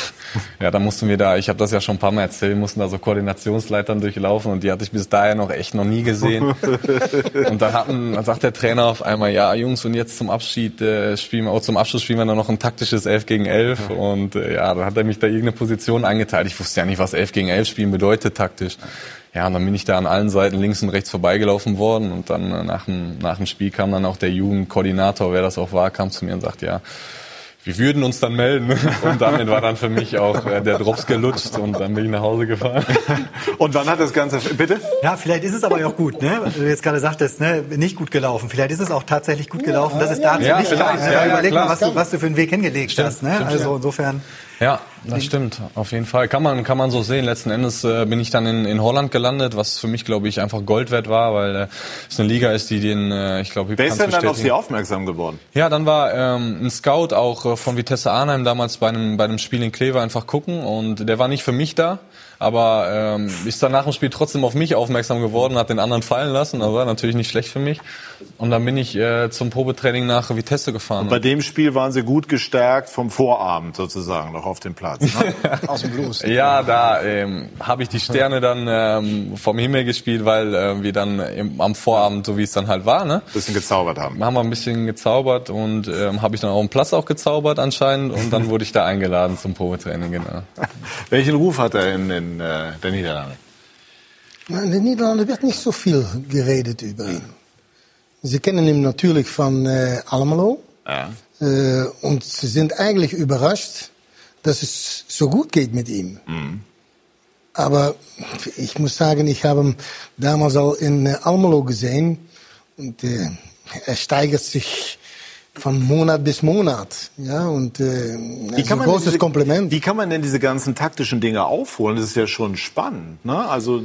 ja, da mussten wir da, ich habe das ja schon ein paar Mal erzählt, mussten da so Koordinationsleitern durchlaufen und die hatte ich bis daher noch echt noch nie gesehen. und dann hatten, dann sagt der Trainer auf einmal, ja Jungs und jetzt zum Abschied äh, spielen wir, auch zum Abschluss spielen wir dann noch ein taktisches 11 gegen 11 und äh, ja, dann hat er mich da irgendeine Position eingeteilt. Ich wusste ja nicht, was 11 gegen 11 spielen bedeutet taktisch. Ja, und dann bin ich da an allen Seiten links und rechts vorbeigelaufen worden und dann äh, nach dem, nach dem Spiel kam dann auch der Jugendkoordinator, wer das auch war, kam zu mir und sagte, ja, wir würden uns dann melden. Und damit war dann für mich auch äh, der Drops gelutscht und dann bin ich nach Hause gefahren. Und wann hat das Ganze, bitte? Ja, vielleicht ist es aber auch gut, ne? Du jetzt gerade sagtest, ne? nicht gut gelaufen. Vielleicht ist es auch tatsächlich gut gelaufen, dass es dazu ja, nicht kam. Ne? Ja, ja, Überleg klar. mal, was du, was du für einen Weg hingelegt Stimmt, hast. Ne? stimmt, also ja. insofern. Ja, das stimmt, auf jeden Fall. Kann man, kann man so sehen. Letzten Endes äh, bin ich dann in, in Holland gelandet, was für mich, glaube ich, einfach Gold wert war, weil äh, es eine Liga ist, die den, äh, ich glaube, Wer ist denn dann auf Sie aufmerksam geworden? Ja, dann war ähm, ein Scout auch äh, von Vitesse Arnheim damals bei einem, bei einem Spiel in Kleve einfach gucken und der war nicht für mich da, aber ähm, ist dann nach dem Spiel trotzdem auf mich aufmerksam geworden, hat den anderen fallen lassen, aber war natürlich nicht schlecht für mich. Und dann bin ich äh, zum Probetraining nach Vitesse gefahren. Bei dem Spiel waren Sie gut gestärkt vom Vorabend sozusagen noch auf dem Platz. Ne? Aus dem Blues. Ja, da ähm, habe ich die Sterne dann ähm, vom Himmel gespielt, weil äh, wir dann im, am Vorabend, so wie es dann halt war, ne, bisschen gezaubert haben. haben wir ein bisschen gezaubert und ähm, habe ich dann auch einen Platz auch gezaubert anscheinend und dann wurde ich da eingeladen zum Probetraining, genau. Welchen Ruf hat er in, in äh, der Niederlande? In den Niederlanden wird nicht so viel geredet über ihn. Sie kennen ihn natürlich von äh, Almelo Ja. äh, und sie sind eigentlich überrascht, dass es so gut geht mit ihm. Aber ich muss sagen, ich habe ihn damals auch in äh, Almelo gesehen und äh, er steigert sich von Monat bis Monat. Ja, und äh, also ein denn großes diese, Kompliment. Wie kann man denn diese ganzen taktischen Dinge aufholen? Das ist ja schon spannend. Ne? Also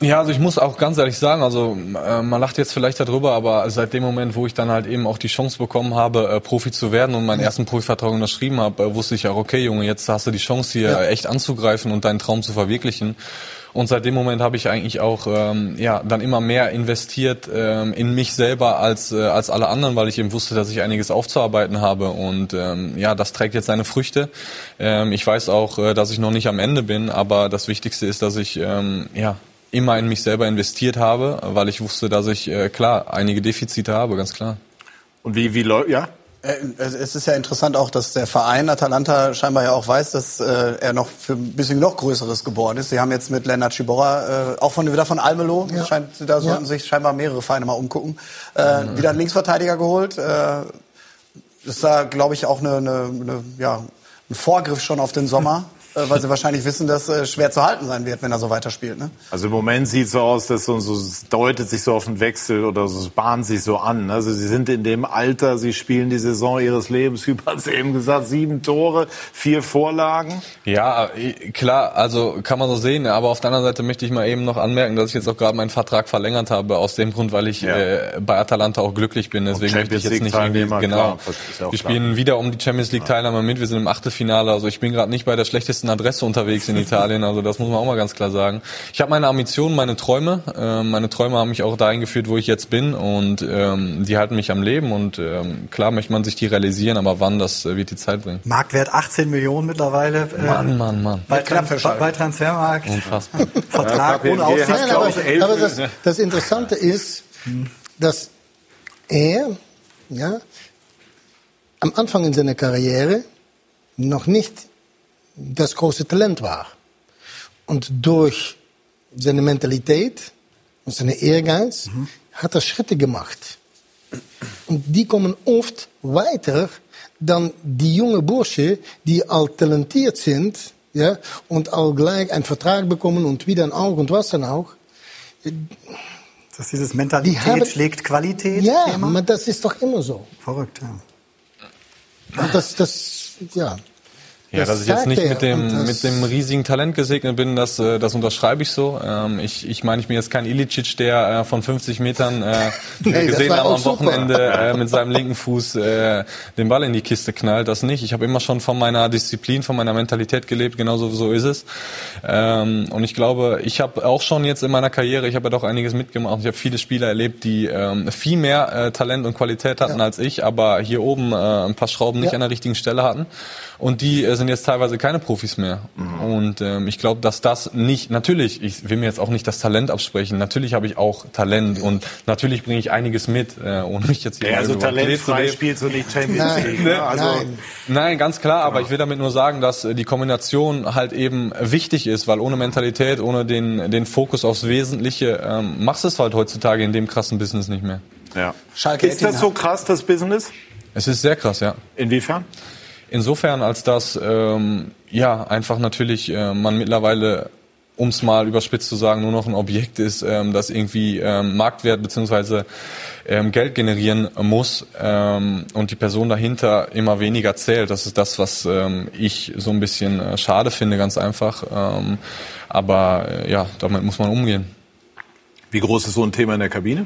Ja, also ich muss auch ganz ehrlich sagen, also äh, man lacht jetzt vielleicht darüber, aber seit dem Moment, wo ich dann halt eben auch die Chance bekommen habe, äh, Profi zu werden und meinen ersten Profivertrag unterschrieben habe, äh, wusste ich auch, okay, Junge, jetzt hast du die Chance hier Ja. echt anzugreifen und deinen Traum zu verwirklichen. Und seit dem Moment habe ich eigentlich auch ähm, ja dann immer mehr investiert ähm, in mich selber als äh, als alle anderen, weil ich eben wusste, dass ich einiges aufzuarbeiten habe und ähm, ja, das trägt jetzt seine Früchte. Ähm, ich weiß auch, äh, dass ich noch nicht am Ende bin, aber das Wichtigste ist, dass ich ähm, ja immer in mich selber investiert habe, weil ich wusste, dass ich äh, klar einige Defizite habe, ganz klar. Und wie wie läuft ja? Äh, Es ist ja interessant auch, dass der Verein Atalanta scheinbar ja auch weiß, dass äh, er noch für ein bisschen noch Größeres geboren ist. Sie haben jetzt mit Lennart Ciborra, äh, auch von wieder von Almelo, Ja. scheint, da sollten Ja. sich scheinbar mehrere Vereine mal umgucken, äh, wieder einen Linksverteidiger geholt. Äh, ist da, glaube ich, auch eine, eine, eine, ja, ein Vorgriff schon auf den Sommer, weil sie wahrscheinlich wissen, dass äh, schwer zu halten sein wird, wenn er so weiterspielt. Ne? Also im Moment sieht es so aus, dass so, so es deutet sich so auf einen Wechsel oder so, es bahnt sich so an. Also sie sind in dem Alter, sie spielen die Saison ihres Lebens, wie man es eben gesagt, sieben Tore, vier Vorlagen. Ja, äh, klar, also kann man so sehen, aber auf der anderen Seite möchte ich mal eben noch anmerken, dass ich jetzt auch gerade meinen Vertrag verlängert habe, aus dem Grund, weil ich Ja. äh, bei Atalanta auch glücklich bin. Deswegen möchte ich jetzt nicht irgendwie, genau. klar, wir klar. spielen wieder um die Champions League Teilnahme mit, wir sind im Achtelfinale, also ich bin gerade nicht bei der schlechtesten Adresse unterwegs in Italien, also das muss man auch mal ganz klar sagen. Ich habe meine Ambitionen, meine Träume, ähm, meine Träume haben mich auch dahin geführt, wo ich jetzt bin und ähm, die halten mich am Leben und ähm, klar möchte man sich die realisieren, aber wann, das äh, wird die Zeit bringen. Marktwert 18 Millionen mittlerweile. äh, Mann, Mann, Mann. Bei, Trans bei Transfermarkt. Unfassbar. Vertrag Ja, ohne ich, elf- aber das, das Interessante ist, dass er ja, am Anfang in seiner Karriere noch nicht das große Talent war. Und durch seine Mentalität und seine Ehrgeiz hat er Schritte gemacht. Und die kommen oft weiter dann die junge Bursche, die all talentiert sind, ja, und all gleich einen Vertrag bekommen und wieder ein Auge und was dann auch. Das ist dieses Die Mentalität haben- schlägt Qualität. Ja, Thema. aber das ist doch immer so. Verrückt, ja. Und das, das, ja. Ja, Das dass ich jetzt nicht mit dem, mit dem riesigen Talent gesegnet bin, das, äh, das unterschreibe ich so. Ähm, ich, ich meine, ich bin jetzt kein Ilicic, der äh, von 50 Metern äh, Nee, das gesehen haben am. Wochenende äh, mit seinem linken Fuß äh, den Ball in die Kiste knallt. Das nicht. Ich habe immer schon von meiner Disziplin, von meiner Mentalität gelebt. Genauso so ist es. Ähm, und ich glaube, ich habe auch schon jetzt in meiner Karriere, ich habe ja doch einiges mitgemacht. Ich habe viele Spieler erlebt, die ähm, viel mehr äh, Talent und Qualität hatten als ich, aber hier oben äh, ein paar Schrauben nicht Ja. an der richtigen Stelle hatten. Und die äh, sind jetzt teilweise keine Profis mehr. Und ähm, ich glaube, dass das nicht, natürlich, ich will mir jetzt auch nicht das Talent absprechen. Natürlich habe ich auch Talent und natürlich bringe ich einiges mit, äh, ohne mich jetzt hier Ja, also talentfrei spielst du nicht Champions Nein, League. Ne? Also, nein. Nein, ganz klar, aber ich will damit nur sagen, dass äh, die Kombination halt eben wichtig ist, weil ohne Mentalität, ohne den, den Fokus aufs Wesentliche, ähm, machst du es halt heutzutage in dem krassen Business nicht mehr. Ja. Schalke Ist das so krass, das Business? Es ist sehr krass, ja. Inwiefern? Insofern, als dass ähm, ja einfach natürlich äh, man mittlerweile um es mal überspitzt zu sagen, nur noch ein Objekt ist, ähm, das irgendwie ähm, Marktwert beziehungsweise ähm, Geld generieren muss ähm, und die Person dahinter immer weniger zählt. Das ist das, was ähm, ich so ein bisschen äh, schade finde, ganz einfach. Ähm, aber äh, ja, damit muss man umgehen. Wie groß ist so ein Thema in der Kabine?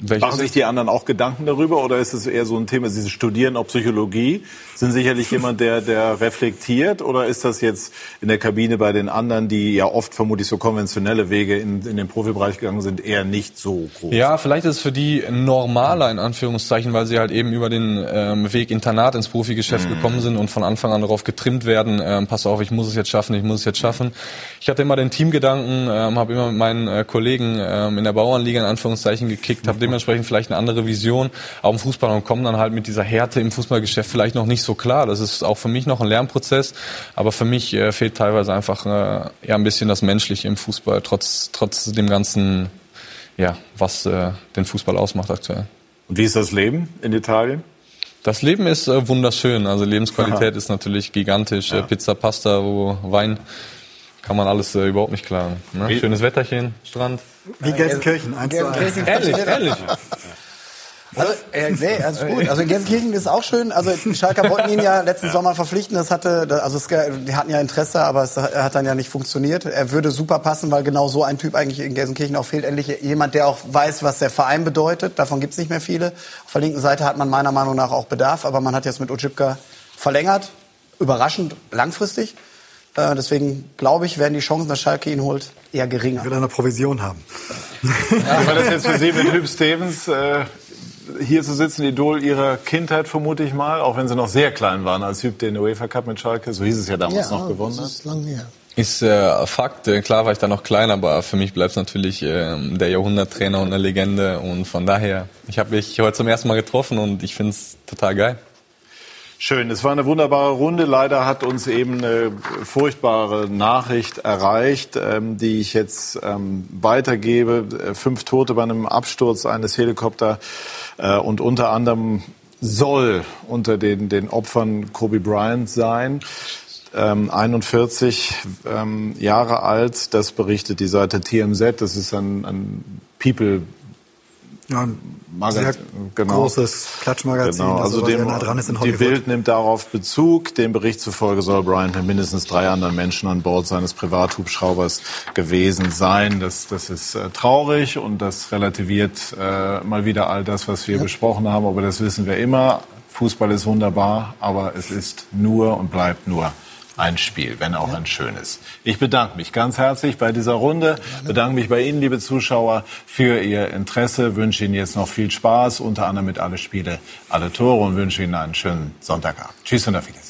Welches? Machen sich die anderen auch Gedanken darüber oder ist es eher so ein Thema, Sie studieren auch Psychologie, sind sicherlich jemand, der, der reflektiert oder ist das jetzt in der Kabine bei den anderen, die ja oft vermutlich so konventionelle Wege in, in den Profibereich gegangen sind, eher nicht so groß? Ja, vielleicht ist es für die normaler in Anführungszeichen, weil sie halt eben über den ähm, Weg Internat ins Profigeschäft mhm. gekommen sind und von Anfang an darauf getrimmt werden, ähm, pass auf, ich muss es jetzt schaffen, ich muss es jetzt schaffen. Ich hatte immer den Teamgedanken, ähm, habe immer mit meinen äh, Kollegen ähm, in der Bauernliga in Anführungszeichen gekickt, habe dementsprechend vielleicht eine andere Vision auch im Fußball und kommen dann halt mit dieser Härte im Fußballgeschäft vielleicht noch nicht so klar. Das ist auch für mich noch ein Lernprozess, aber für mich äh, fehlt teilweise einfach äh, ja ein bisschen das Menschliche im Fußball, trotz, trotz dem ganzen, ja, was äh, den Fußball ausmacht aktuell. Und wie ist das Leben in Italien? Das Leben ist äh, wunderschön. Also Lebensqualität Aha. ist natürlich gigantisch. Ja. Pizza, Pasta, Wein kann man alles äh, überhaupt nicht klagen. Ne? Schönes Wetterchen, Strand. Wie Gelsenkirchen, 1 zu 1. Ehrlich, ehrlich. Also, äh, nee, also gut. Also in Gelsenkirchen ist auch schön. Also Schalker wollten ihn ja letzten Sommer verpflichten. Das hatte, also es, die hatten ja Interesse, aber es hat dann ja nicht funktioniert. Er würde super passen, weil genau so ein Typ eigentlich in Gelsenkirchen auch fehlt. Endlich jemand, der auch weiß, was der Verein bedeutet. Davon gibt's nicht mehr viele. Auf der linken Seite hat man meiner Meinung nach auch Bedarf, aber man hat jetzt mit Ojibka verlängert. Überraschend langfristig. Äh, deswegen glaube ich, werden die Chancen, dass Schalke ihn holt, eher geringer. Er will eine Provision haben. Ja. Wie war das jetzt für Sie mit Hüb Stevens? Äh, hier zu sitzen, Idol Ihrer Kindheit vermute ich mal, auch wenn Sie noch sehr klein waren, als Hüb den UEFA Cup mit Schalke, so hieß es ja damals ja, noch, gewonnen hat. Das ist lang her. Ist äh, Fakt, äh, klar war ich da noch klein, aber für mich bleibt es natürlich äh, der Jahrhunderttrainer und eine Legende und von daher, ich habe mich heute zum ersten Mal getroffen und ich finde es total geil. Schön, es war eine wunderbare Runde. Leider hat uns eben eine furchtbare Nachricht erreicht, ähm, die ich jetzt ähm, weitergebe. Äh, fünf Tote bei einem Absturz eines Helikopters äh, und unter anderem soll unter den, den Opfern Kobe Bryant sein. Ähm, 41 ähm, Jahre alt, das berichtet die Seite TMZ. Das ist ein, ein People ja, Magazin, genau. großes Klatschmagazin, genau. also, dem, nah dran ist in Die Bild nimmt darauf Bezug. Dem Bericht zufolge soll Bryant mit mindestens drei anderen Menschen an Bord seines Privathubschraubers gewesen sein. Das, das ist äh, traurig und das relativiert äh, mal wieder all das, was wir ja. besprochen haben. Aber das wissen wir immer. Fußball ist wunderbar, aber es ist nur und bleibt nur ein Spiel, wenn auch ja. ein schönes. Ich bedanke mich ganz herzlich bei dieser Runde, bedanke mich bei Ihnen, liebe Zuschauer, für Ihr Interesse, wünsche Ihnen jetzt noch viel Spaß, unter anderem mit alle Spiele, alle Tore und wünsche Ihnen einen schönen Sonntagabend. Tschüss und auf Wiedersehen.